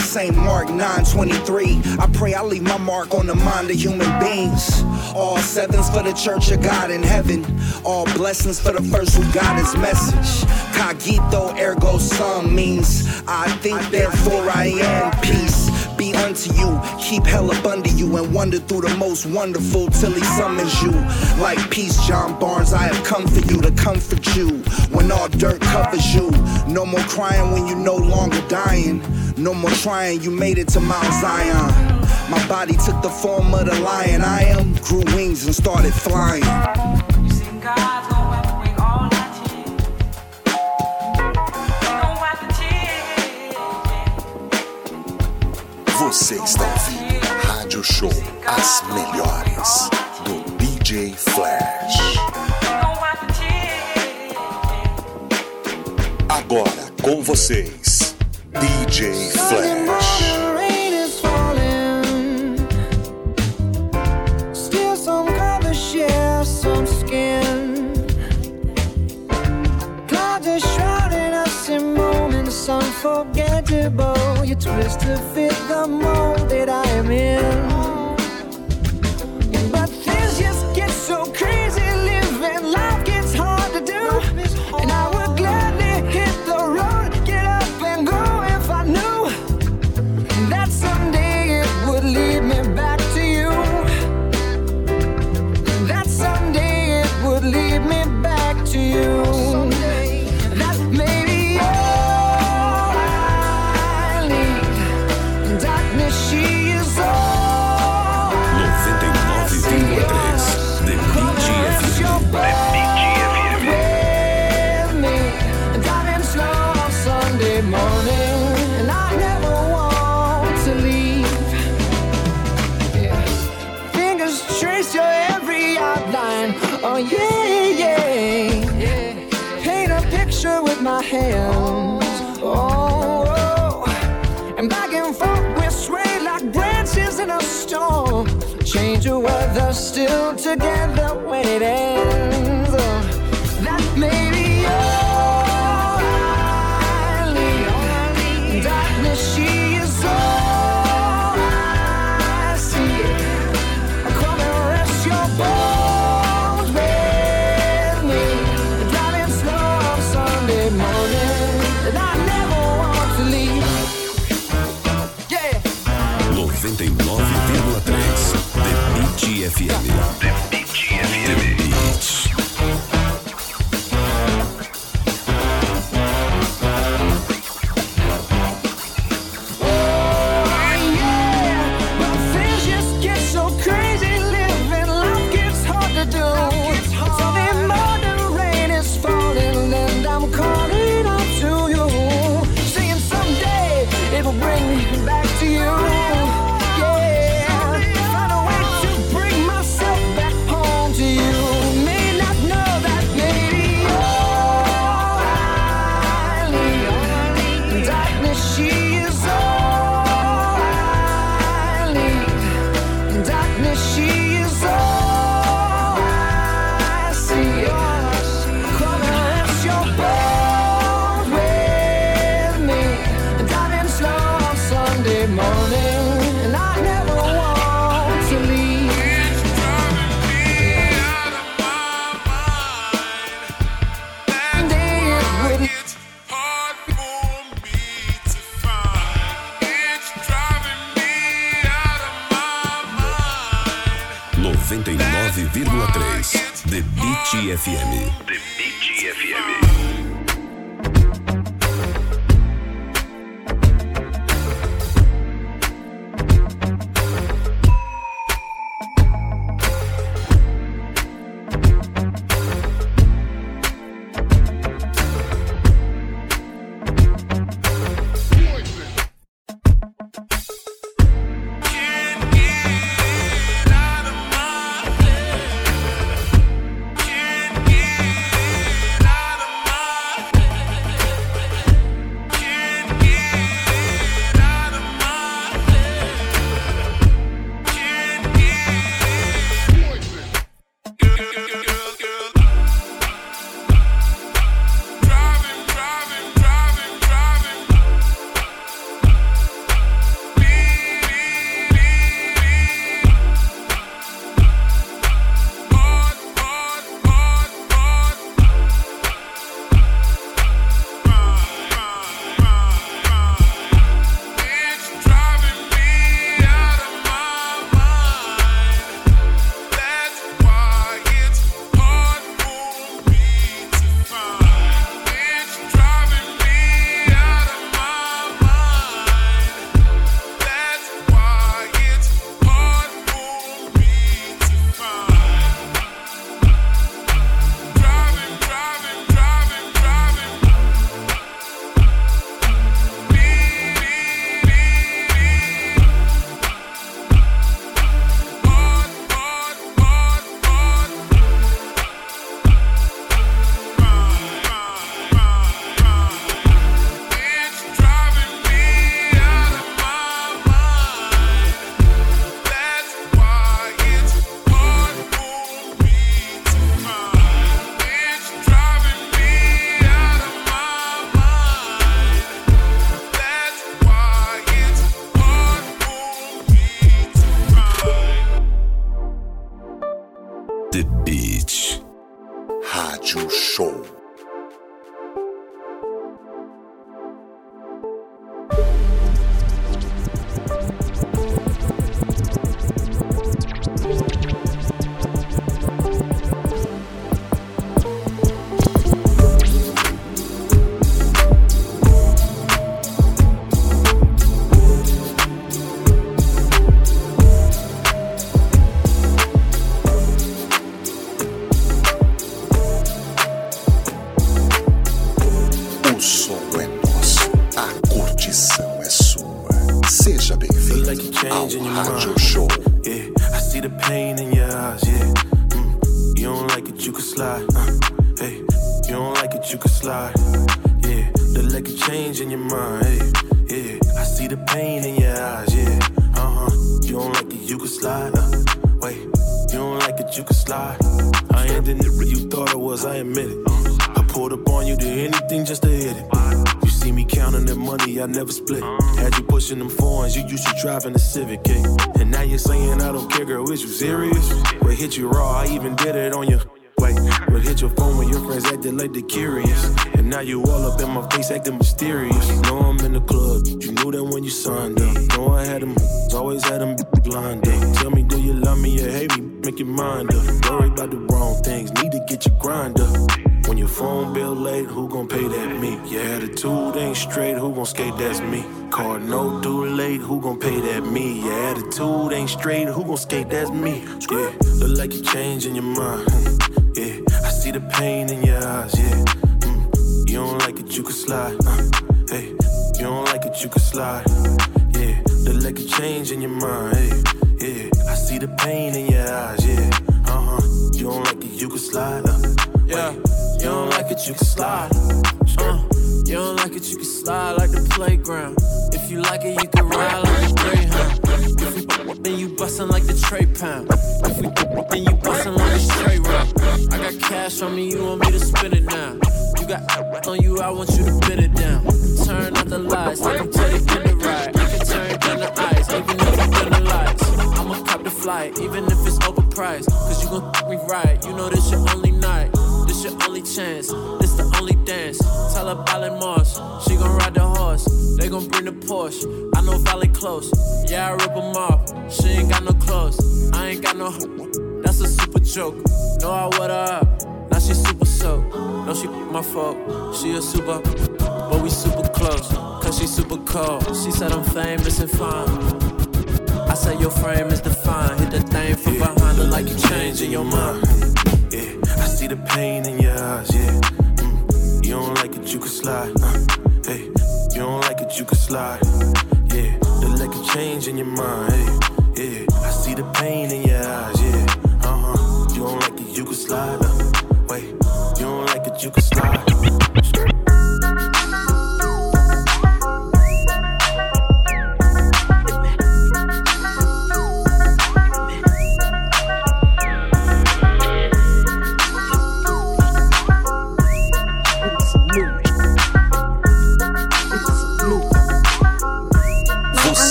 St. Mark 9:23. I pray I leave my mark on the mind of human beings. All sevens for the church of God in heaven. All blessings for the first who got his message. Cogito ergo sum means I think therefore I am peace. Be unto you, keep hell up under you, and wander through the most wonderful till he summons you. Like peace, John Barnes, I have come for you to comfort you. When all dirt covers you, no more crying when you no longer dying. No more trying, you made it to Mount Zion. My body took the form of the lion I am, grew wings and started flying. Você está ouvindo Rádio Show As Melhores do DJ Flash. Agora com vocês, DJ Flash. unforgettable. You twist to fit the mold that I am in. together when it ends.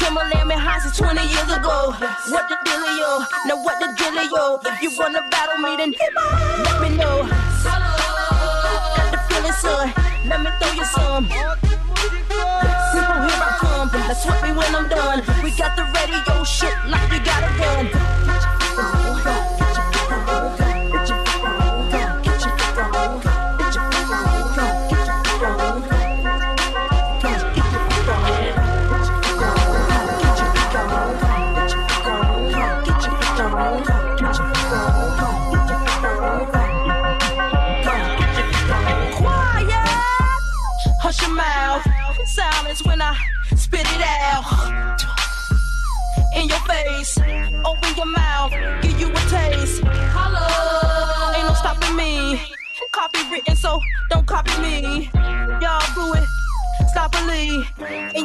Timberland and High since 20 years ago. Yes. What the dealio? Now what the dealio? Yes. If you wanna battle me, then hit my. Let me know son. Let me throw you some. Simple, here I come. Let's me when I'm done. We got the radio.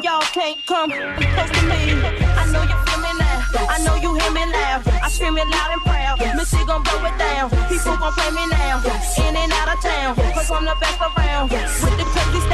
Y'all can't come close to me. I know you feel me now. I know you hear me loud. I scream it loud and proud. Missy gon' blow it down. People gon' play me now. In and out of town. Cause I'm the best around. With the crazy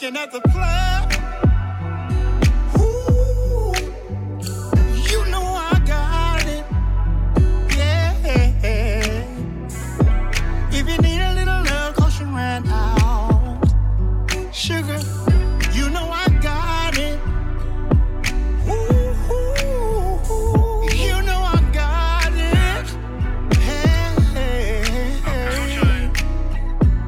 looking at the plug. Ooh, you know I got it. Yeah. If you need a little you ran out. Sugar, you know I got it. Ooh, you know I got it. Hey.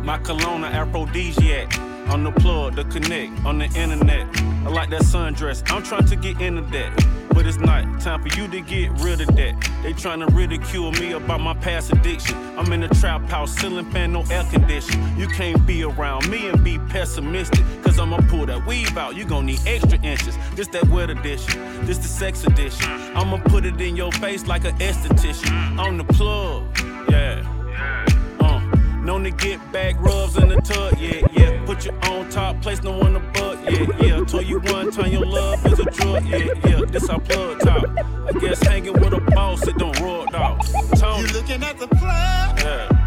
My cologne, aphrodisiac. On the plug, the connect, on the internet. I like that sundress. I'm trying to get into that. But it's not time for you to get rid of that. They trying to ridicule me about my past addiction. I'm in a trap house, ceiling fan, no air condition. You can't be around me and be pessimistic. Cause I'ma pull that weave out. You gon' need extra inches. This that wet edition. This the sex edition. I'ma put it in your face like an esthetician. On the plug, yeah. Known to get back rubs in the tub, yeah, yeah. Put you on top, place no one above, yeah, yeah. Told you one time your love is a drug, yeah, yeah. This our plug top. I guess hanging with a boss, it don't rub. Tony, You looking at the plug. yeah.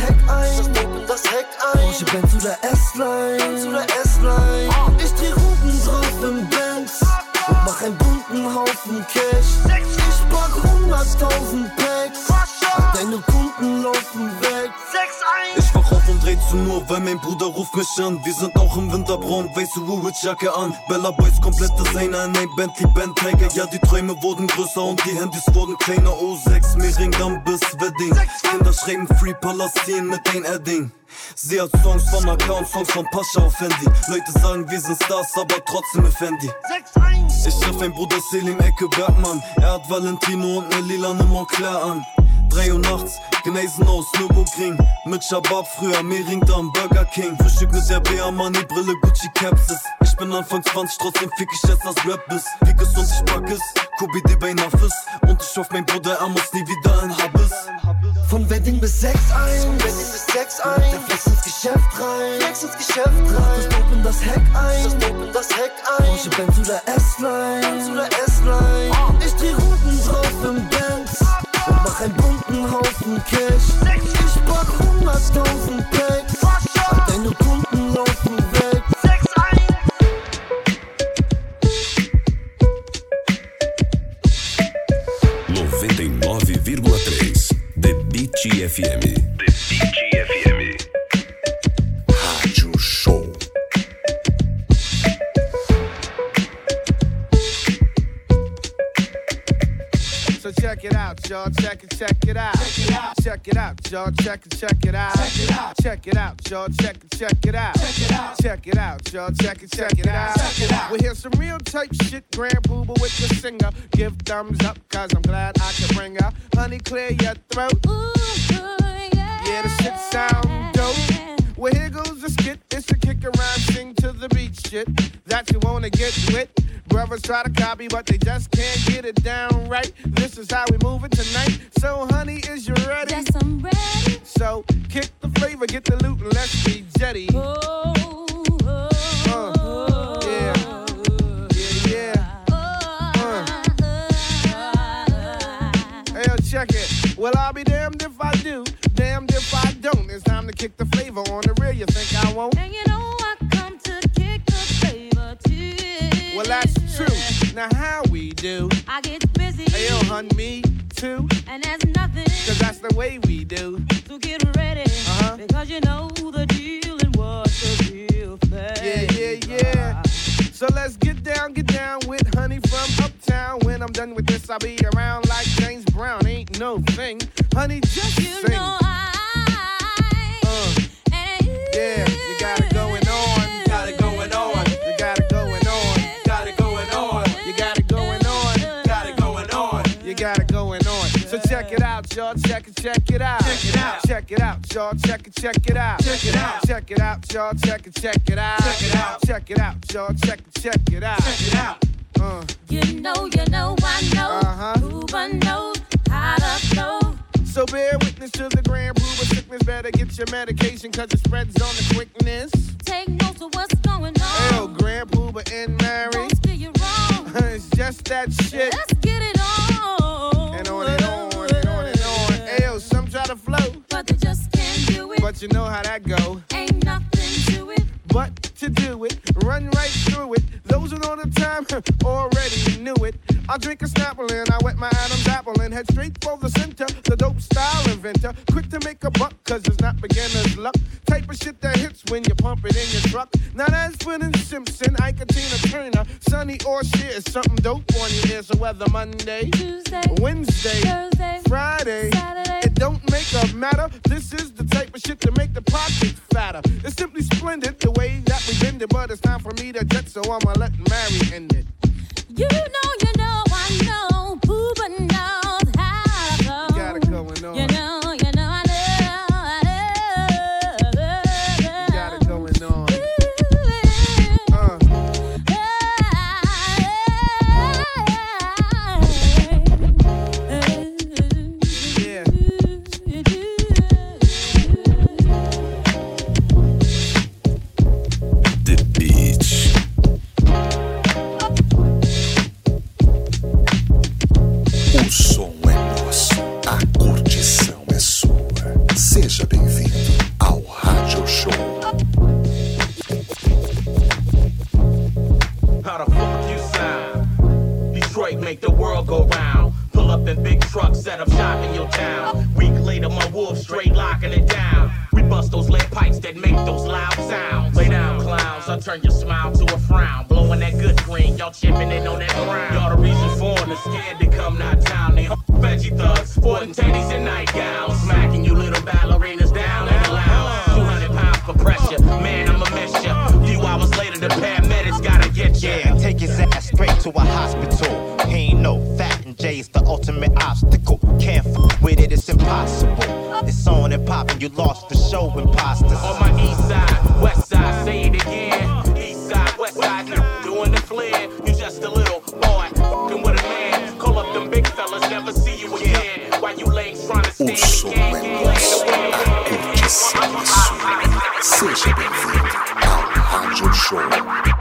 Heck ein, das Dope in das Heck ein. Porsche Benz oder S-Line, Benz oder S-Line. Ich dreh Runden drauf im Benz und mach einen bunten Haufen Cash. Ich pack 100.000 weil mein Bruder ruft mich an. Wir sind auch im Winterbraun, weiße Woolwich-Jacke an. Bella Boys, komplett Designer in ein Bentley Bandträger. Ja, die Träume wurden größer und die Handys wurden kleiner. O6, Mehringdamm bis Wedding. Kinder schreiben Free Palastin mit ein Edding. Sie hat Songs von AK und Songs von Pascha auf Handy. Leute sagen, wir sind Stars, aber trotzdem Effendi. Ich treff ein Bruder Selim Ecke Bergmann. Er hat Valentino und ne lilane Montclair an. 3 Uhr nachts, Genesen aus Nürburgring. Mit Shabab früher, mir ringt am Burger King. Frühstück mit der Bea Money, Brille, Gucci Capses. Ich bin Anfang 20, trotzdem fick ich jetzt das Rap ist. Fick es und ich pack es, Kubi die bei Nafis. Und ich hoff, mein Bruder, er muss nie wieder ein Habis. Von Wedding bis 6 ein, Wedding bis 6 ein. Der flex ins Geschäft rein, flex ins Geschäft rein. Das Dope in das Heck ein, das Dope in das Heck ein. Porsche Benz oder S-Line, Benz oder S-Line. Ich dreh Runden drauf im Benz mach einen bunten Haufen Cash. Ich pack 100.000 Packs, deine Kunden laufen weg. 6 99,3 The Beat FM. The Beat So check it out, y'all. Check it, check it out. Check it out, y'all. Check it, check it out. Check it out, y'all. Check it, check it out. Check it out, y'all. Check it, check it out. We hear some real type shit. Grand Puba with the singer. Give thumbs up, cause I'm glad I can bring her. Honey, clear your throat. Yeah, the shit sound dope. Well, here goes the skit. It's a kick around, sing to the beat shit. That you wanna get with. Brothers try to copy, but they just can't get it down right. This is how we move it tonight. So, honey, is you ready? Yes, I'm ready. So, kick the flavor, get the loot, and let's be jetty. Uh, yeah. Yeah, yeah. Uh. Hey, yo, check it. Well, I'll be damned if I do, damned if I don't. It's time to kick the flavor on the real. You think I won't? And you know I come to kick the flavor too. Well, that's true. Now, how we do? I get busy. Hey, yo, hun, me too. And there's nothing. Cause that's the way we do. So get ready. Uh-huh. Because you know the deal and what's the real thing. Yeah, yeah, yeah. So let's get down, get down with honey from uptown. When I'm done with this, I'll be around like James Brown. Ain't no thing. Honey, just You sing. Y'all. Check it, check it out. Check it out. Check it out, y'all. Check it, check it out. Check it out. Check it out, y'all. Check it, check it out. Check it out. Check it out, y'all. Check it, check it out. Check it out. Uh. You know, you know, I know. Uh-huh. Puba knows how to flow. So bear witness to the grand Puba sickness. Better get your medication, cause it spreads on the quickness. Take notes of what's going on. Yo, grand Puba and Mary. Don't steer you wrong. it's just that shit. Let's get but you know how that go. Ain't nothing to it. But to do it, run right through it. Those who know the time already knew it. I drink a Snapple and I wet my Adam's apple and head straight for the center. The dope style inventor, quick to make a buck, cause it's not beginner's luck. Type of shit that hits when you pump it in your truck. Now that's Footin' Simpson, Ike Tina Turner, Sunny or shit is something dope on your ear. So whether Monday, Tuesday, Wednesday, Thursday, Friday, Saturday. it don't make a matter. This is the type of shit to make the pockets fatter. It's simply splendid the way that we bend it, but it's time for me to jet, so I'ma let Mary end it. You know, you know, I know. How the fuck you sound? Detroit make the world go round. Pull up in big trucks, set up shop in your town. Week later, my wolf straight locking it down. We bust those lead pipes that make those loud sounds. Lay down, clowns, I'll turn your smile to a frown. Blowing that good green, y'all chipping in on that ground. Y'all the reason foreigners scared to come not town. They veggie thugs, sporting teddies and nightgowns. Smacking you little ballerinas down in the lounge. 200 pounds for pressure, to a hospital. He ain't no fat and J's the ultimate obstacle. Can't f with with it, it's impossible. It's on and popping, you lost for show imposters. On my east side, west side, say it again. East side, west side, doing the flare. You just a little boy, fucking with a man. Call up them big fellas, never see you again. While you legs trying to O stand som again, é nosso, a curtição é sua. Seja bem-vindo ao Rádio Show.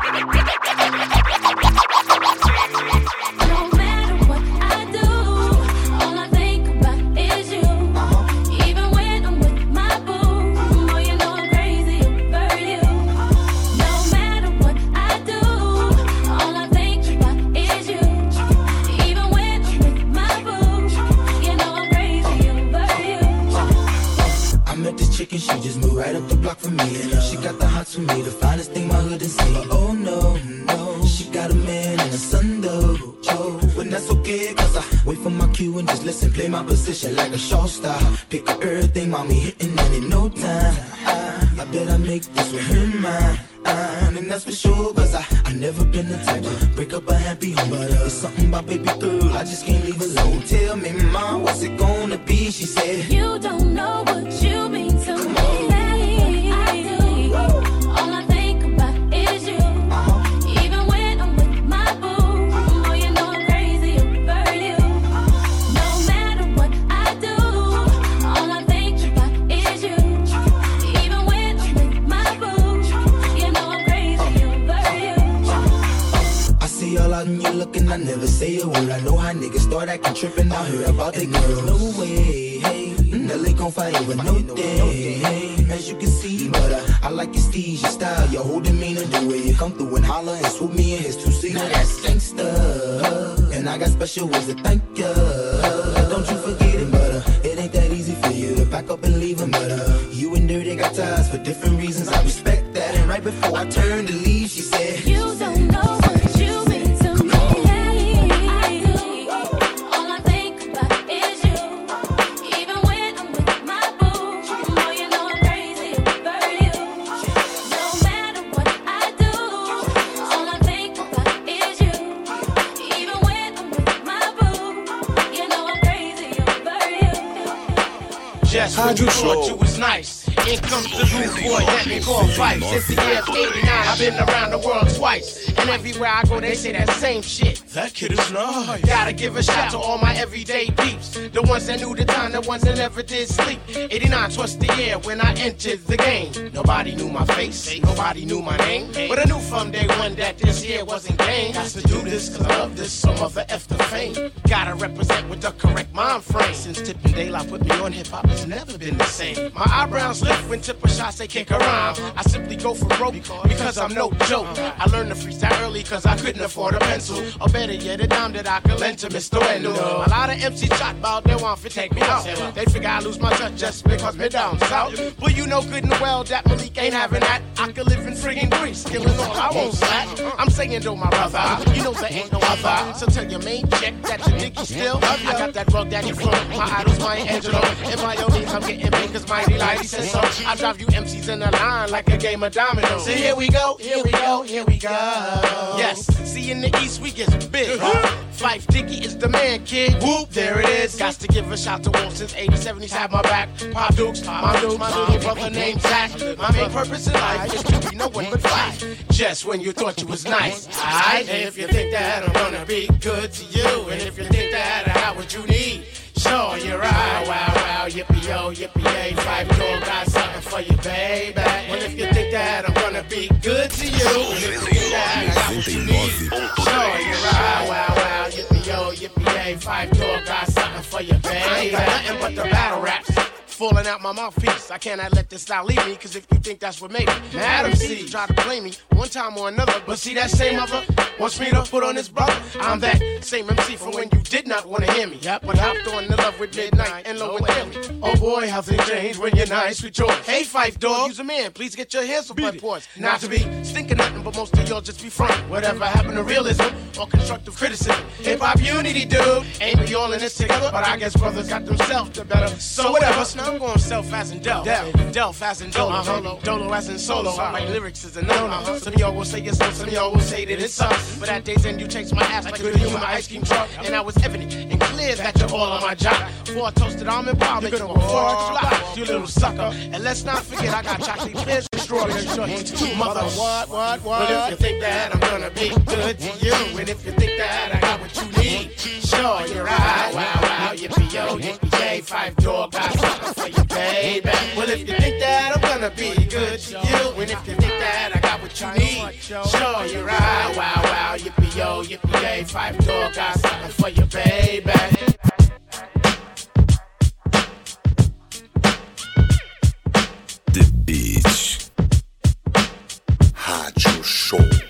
Broke because I'm no joke. I learned to freestyle early cause I couldn't afford a pencil. Or better yet, a dime that I could lend to Mr. Wendell. A lot of MCs shot about they want to take me out. They figure I lose my touch just because me down south. But you know good and well that Malik ain't having that. I could live friggin' Greece, killing all I won't slack. I'm saying though, my brother, you know there ain't no other. So tell your main chick that you dig you still. I got that rug daddy from my idols, my Angelo. And by your means, I'm getting big cause Mighty Lighty says so. I drive you MCs in a line like a game of dominoes. So here we go, here we go, here we go. Yes, see in the east we get big. Phife Diggy is the man, kid. Whoop, there it is. Got to give a shout to Wolf since 87. He's had my back. Pop Dukes, my Dukes, my little brother named Zach. My main purpose in life is to be no one but fight. Just when you thought you was nice. Alright, if you think that I'm gonna be good to you, and if you think that I got what you need. Sure, you're right. Wow, wow, yippee yo, yippee yay. Phife Dawg got something for you, baby. Well, if you think that I'm gonna be good to you, and if you think that I got what you need. Sure, you're right. Wow, wow, yippee yo, yippee yay. Phife Dawg got something for you, baby. Nothing but the battle raps. Falling out my mouthpiece. I cannot let this style leave me, cause if you think that's what made me, Adam C try to blame me one time or another. But see that same mother wants me to put on his brother. I'm that same MC from when you did not want to hear me. Yep, but hopped on the love with midnight and low and Demi. Oh boy, how things change when you're nice with yours. Hey, Phife Dawg, use a man. Please get your hands off my ports. Not to be stinking nothing, but most of y'all just be front. Whatever happened to realism or constructive criticism? Hip hop unity, dude. Ain't we all in this together? But I guess brothers got themselves the better. So whatever. I'm gonna call himself as in Del. Del, Delph as in Dolo. Uh-huh. Dolo as in solo. I write lyrics as a no. Uh-huh. Some of y'all will say it's so, some of y'all will say that it's us. But at day's end, you chase my ass like a human ice cream truck. And I was evident and clear that you're all on my job. I toasted almond pie, make you a forge fly. You little sucker. And let's not forget, I got chocolate clears and strawberry shorts. Two mother. What, what, what? But if you think that I'm gonna be good to you, and if you think that I got what you need, sure, you're right. Wow, wow, yippee yo, yippee yay, for you, baby. Well, if you think that I'm gonna be good to you, and if you think that I got what you need, sure, you're right. Wow, wow, yippee yo, yippee yay, Phife Dawg, got something for you, baby. The Beach. Rádio Show.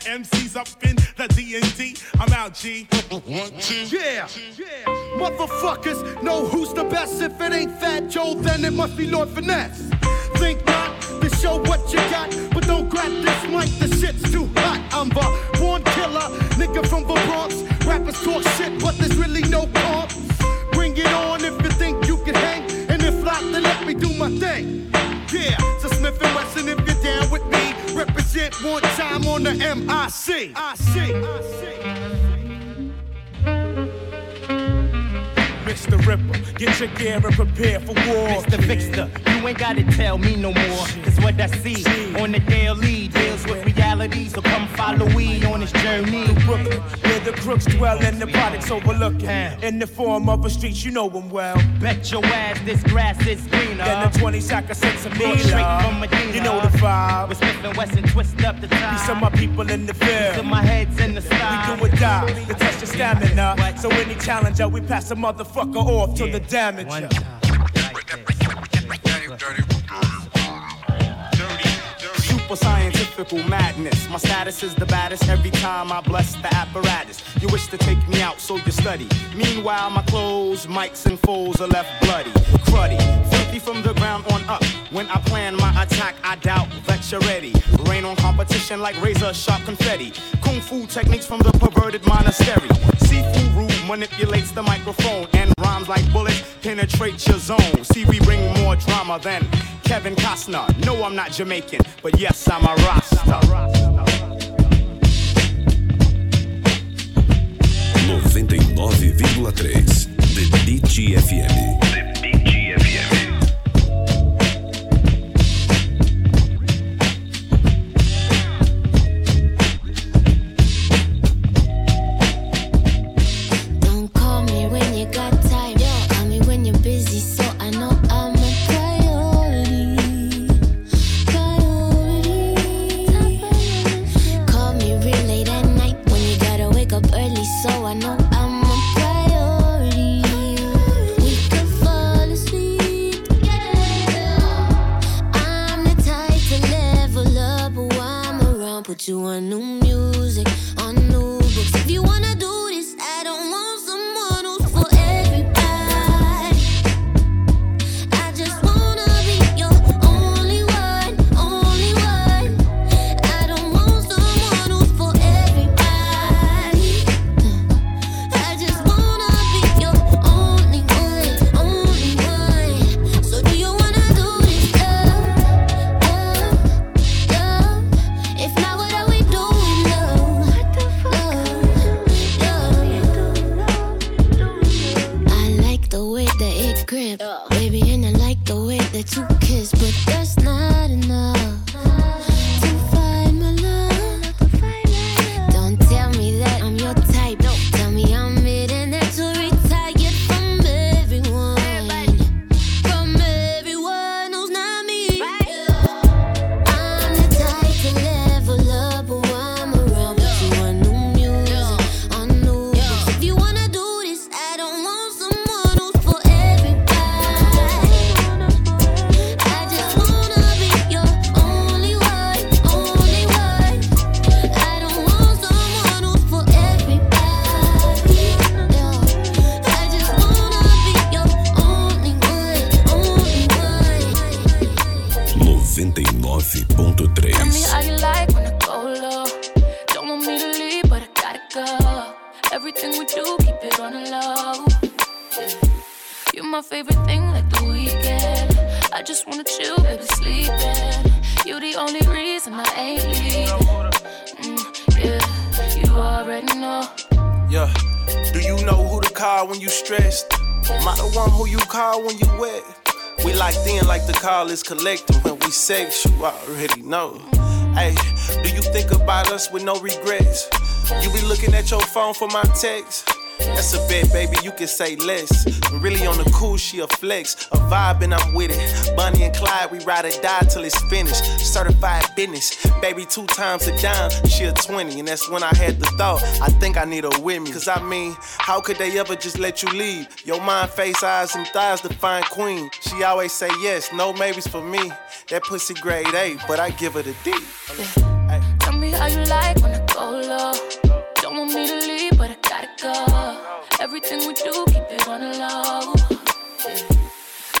Got the MCs up in the D&D. I'm out, G. One, two, Yeah, motherfuckers know who's the best. If it ain't Fat Joe, then it must be Lord Finesse. No more. Cause what I see on the daily deals with reality. So come follow me on this journey. Brooklyn, where the crooks dwell and the products overlooking. In the form of a street, you know them well. Bet your ass this grass is greener. Than the 20 sack of cents a Straight from meal. Medina. You know the vibe. With Smith and Wesson, twist up the time. These are my people in the field. To my head's in the sky. We do or die to test your stamina. So any challenger, we pass a motherfucker off to the damager. Super scientifical madness. My status is the baddest every time I bless the apparatus. You wish to take me out, so you study. Meanwhile, my clothes, mics, and foes are left bloody, cruddy, from the ground on up. When I plan my attack, I doubt that you're ready. Rain on competition like razor sharp confetti. Kung fu techniques from the perverted monastery. Seafood rude manipulates the microphone and rhymes like bullets penetrate your zone. See, we bring more drama than Kevin Costner. No, I'm not Jamaican, but yes, I'm a Rasta. 99,3 The Beat FM. You already know. Hey, do you think about us with no regrets? You be looking at your phone for my text. That's a bet, baby, you can say less. And really on the cool, she a flex. A vibe and I'm with it. Bonnie and Clyde, we ride or die till it's finished. Certified business. Baby, two times a dime, she a 20. And that's when I had the thought, I think I need her with me. Cause I mean, how could they ever just let you leave? Your mind, face, eyes, and thighs define queen. She always say yes, no maybes for me. That pussy grade A, but I give her the D. Tell me how you like when I go low. Don't want me to leave, Everything we do, keep it on the low.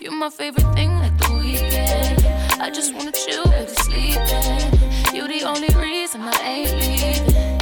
You're my favorite thing, like the weekend. I just wanna chill, baby, sleeping. You're the only reason I ain't leaving.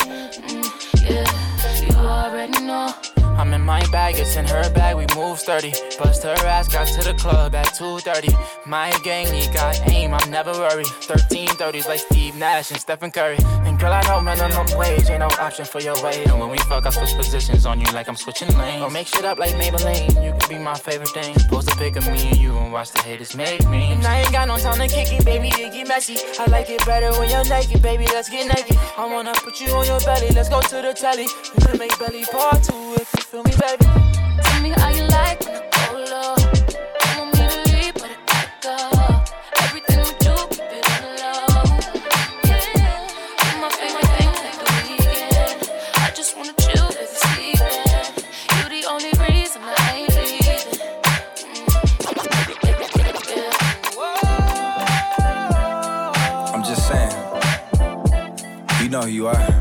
Mm, yeah, you already know. I'm in my bag, it's in her bag, we move sturdy. Bust her ass, got to the club at 2.30. My gang, he got aim, I'm never worried. 1330s like Steve Nash and Stephen Curry. And girl, I know minimum wage ain't no option for your weight. And when we fuck, I switch positions on you like I'm switching lanes. Or make shit up like Maybelline, you can be my favorite thing. Post a pic of me and you and watch the haters make me. And I ain't got no time to kick it, baby, it get messy. I like it better when you're naked, baby, let's get naked. I wanna put you on your belly, let's go to the telly. We can make belly part two if you feel me, baby. Tell me how you like me to leave, but I go. Everything we do, keep it. Yeah, my thing, like weekend. I just wanna chill, sleeping. You the only reason I ain't leaving. I'm just saying. You know who you are.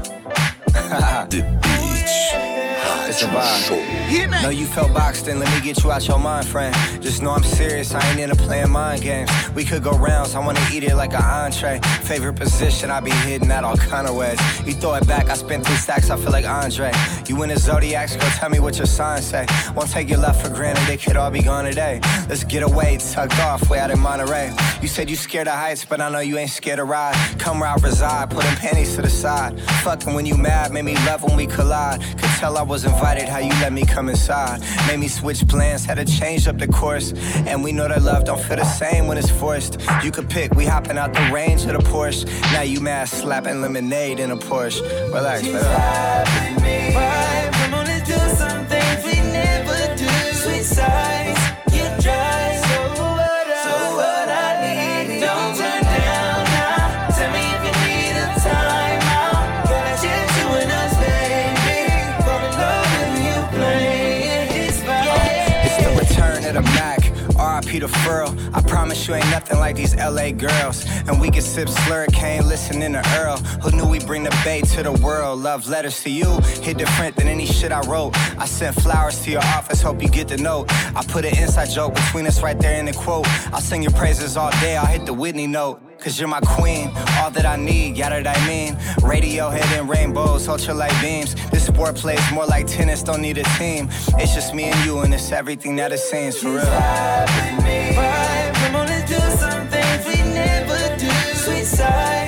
A. Know you felt boxed in, let me get you out your mind, friend. Just know I'm serious, I ain't into playing mind games. We could go rounds, I wanna eat it like an entree. Favorite position, I be hitting that all kind of ways. You throw it back, I spin three stacks, I feel like Andre. You in the zodiacs, go tell me what your sign say. Won't take your love for granted, it could all be gone today. Let's get away, tucked off, way out in Monterey. You said you scared of heights, but I know you ain't scared to ride. Come where I reside, putting panties to the side. Fucking when you mad, made me love when we collide. Could tell I was invited, how you let me come inside. Made me switch plans, had to change up the course. And we know that love don't feel the same when it's forced. You could pick, we hopping out the range of the Porsche. Now you mad, slapping lemonade in a Porsche. Relax, relax. Vibe, come on, let's do some things we never do. Sweet sights, You ain't nothing like these LA girls. And we can sip slurricane, listening to Earl. Who knew we bring the bay to the world? Love letters to you hit different than any shit I wrote. I sent flowers to your office, hope you get the note. I put an inside joke between us right there in the quote. I'll sing your praises all day, I'll hit the Whitney note. Cause you're my queen, all that I need, yeah, that I mean. Radio hitting rainbows, ultralight beams. This sport plays more like tennis, don't need a team. It's just me and you, and it's everything that it seems for real. Sweet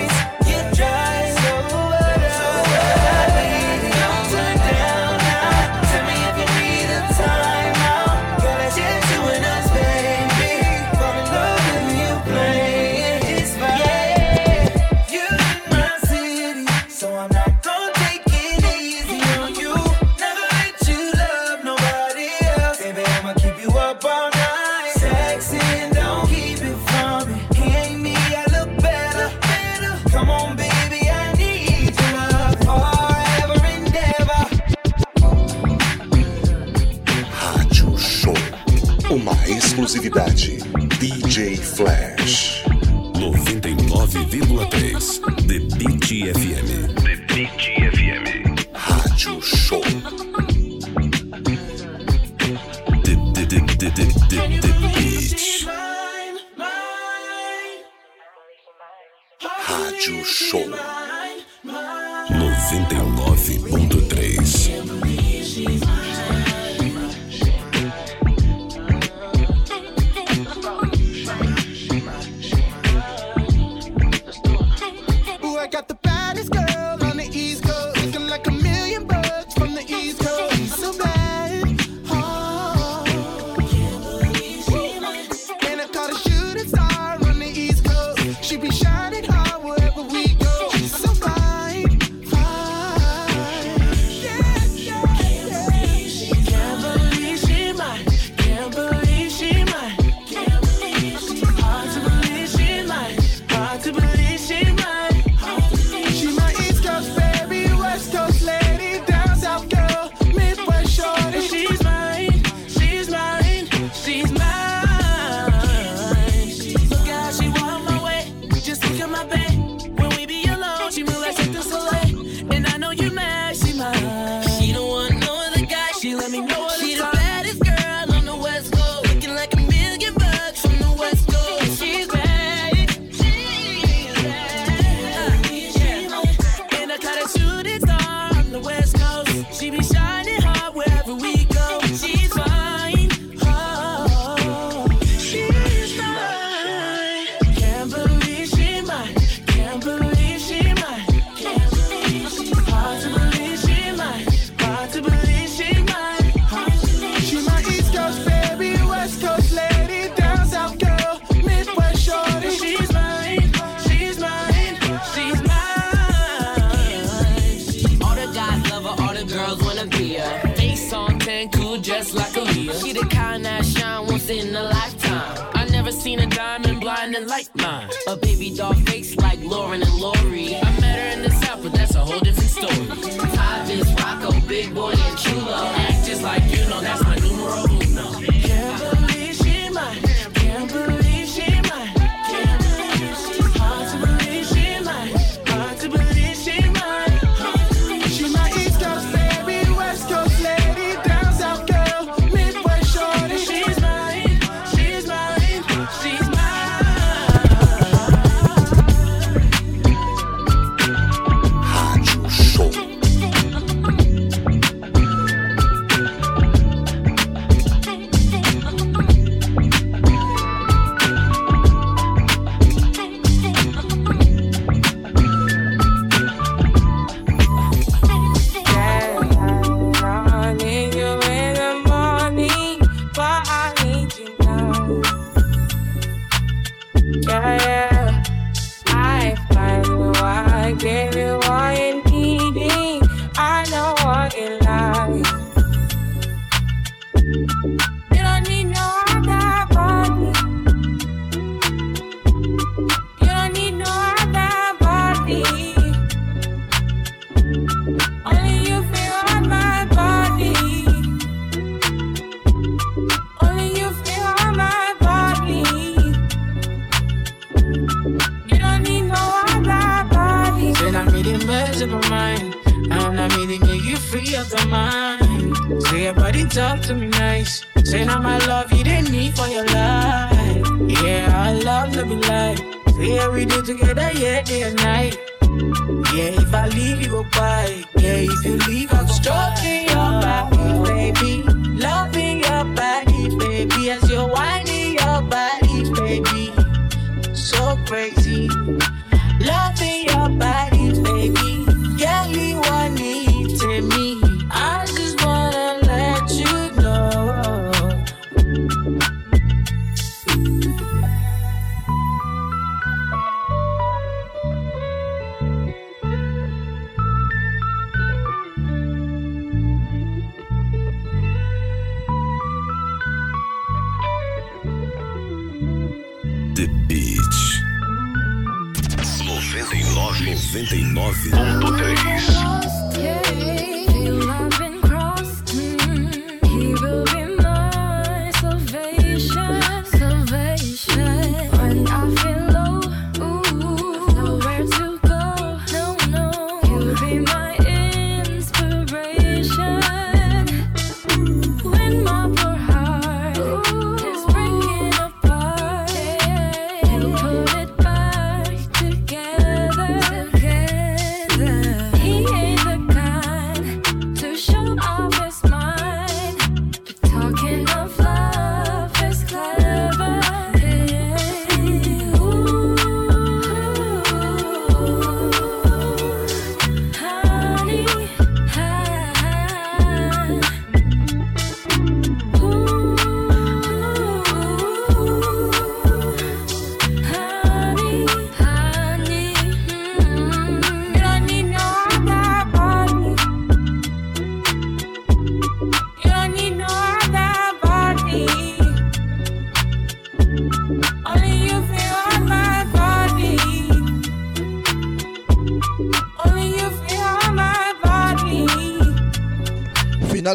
I gave you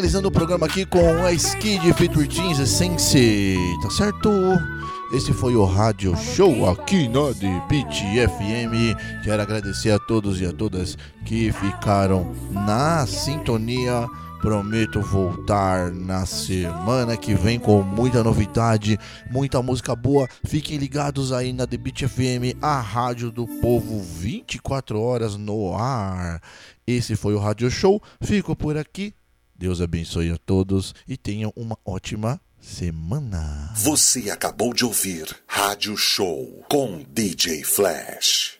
Finalizando o programa aqui com a Skid Feature Jeans Essence, tá certo? Esse foi o Rádio Show aqui na Beat FM. Quero agradecer a todos e a todas que ficaram na sintonia. Prometo voltar na semana que vem com muita novidade, muita música boa. Fiquem ligados aí na The Beat FM, a rádio do povo 24 horas no ar. Esse foi o Rádio Show. Fico por aqui. Deus abençoe a todos e tenham uma ótima semana. Você acabou de ouvir Rádio Show com DJ Flash.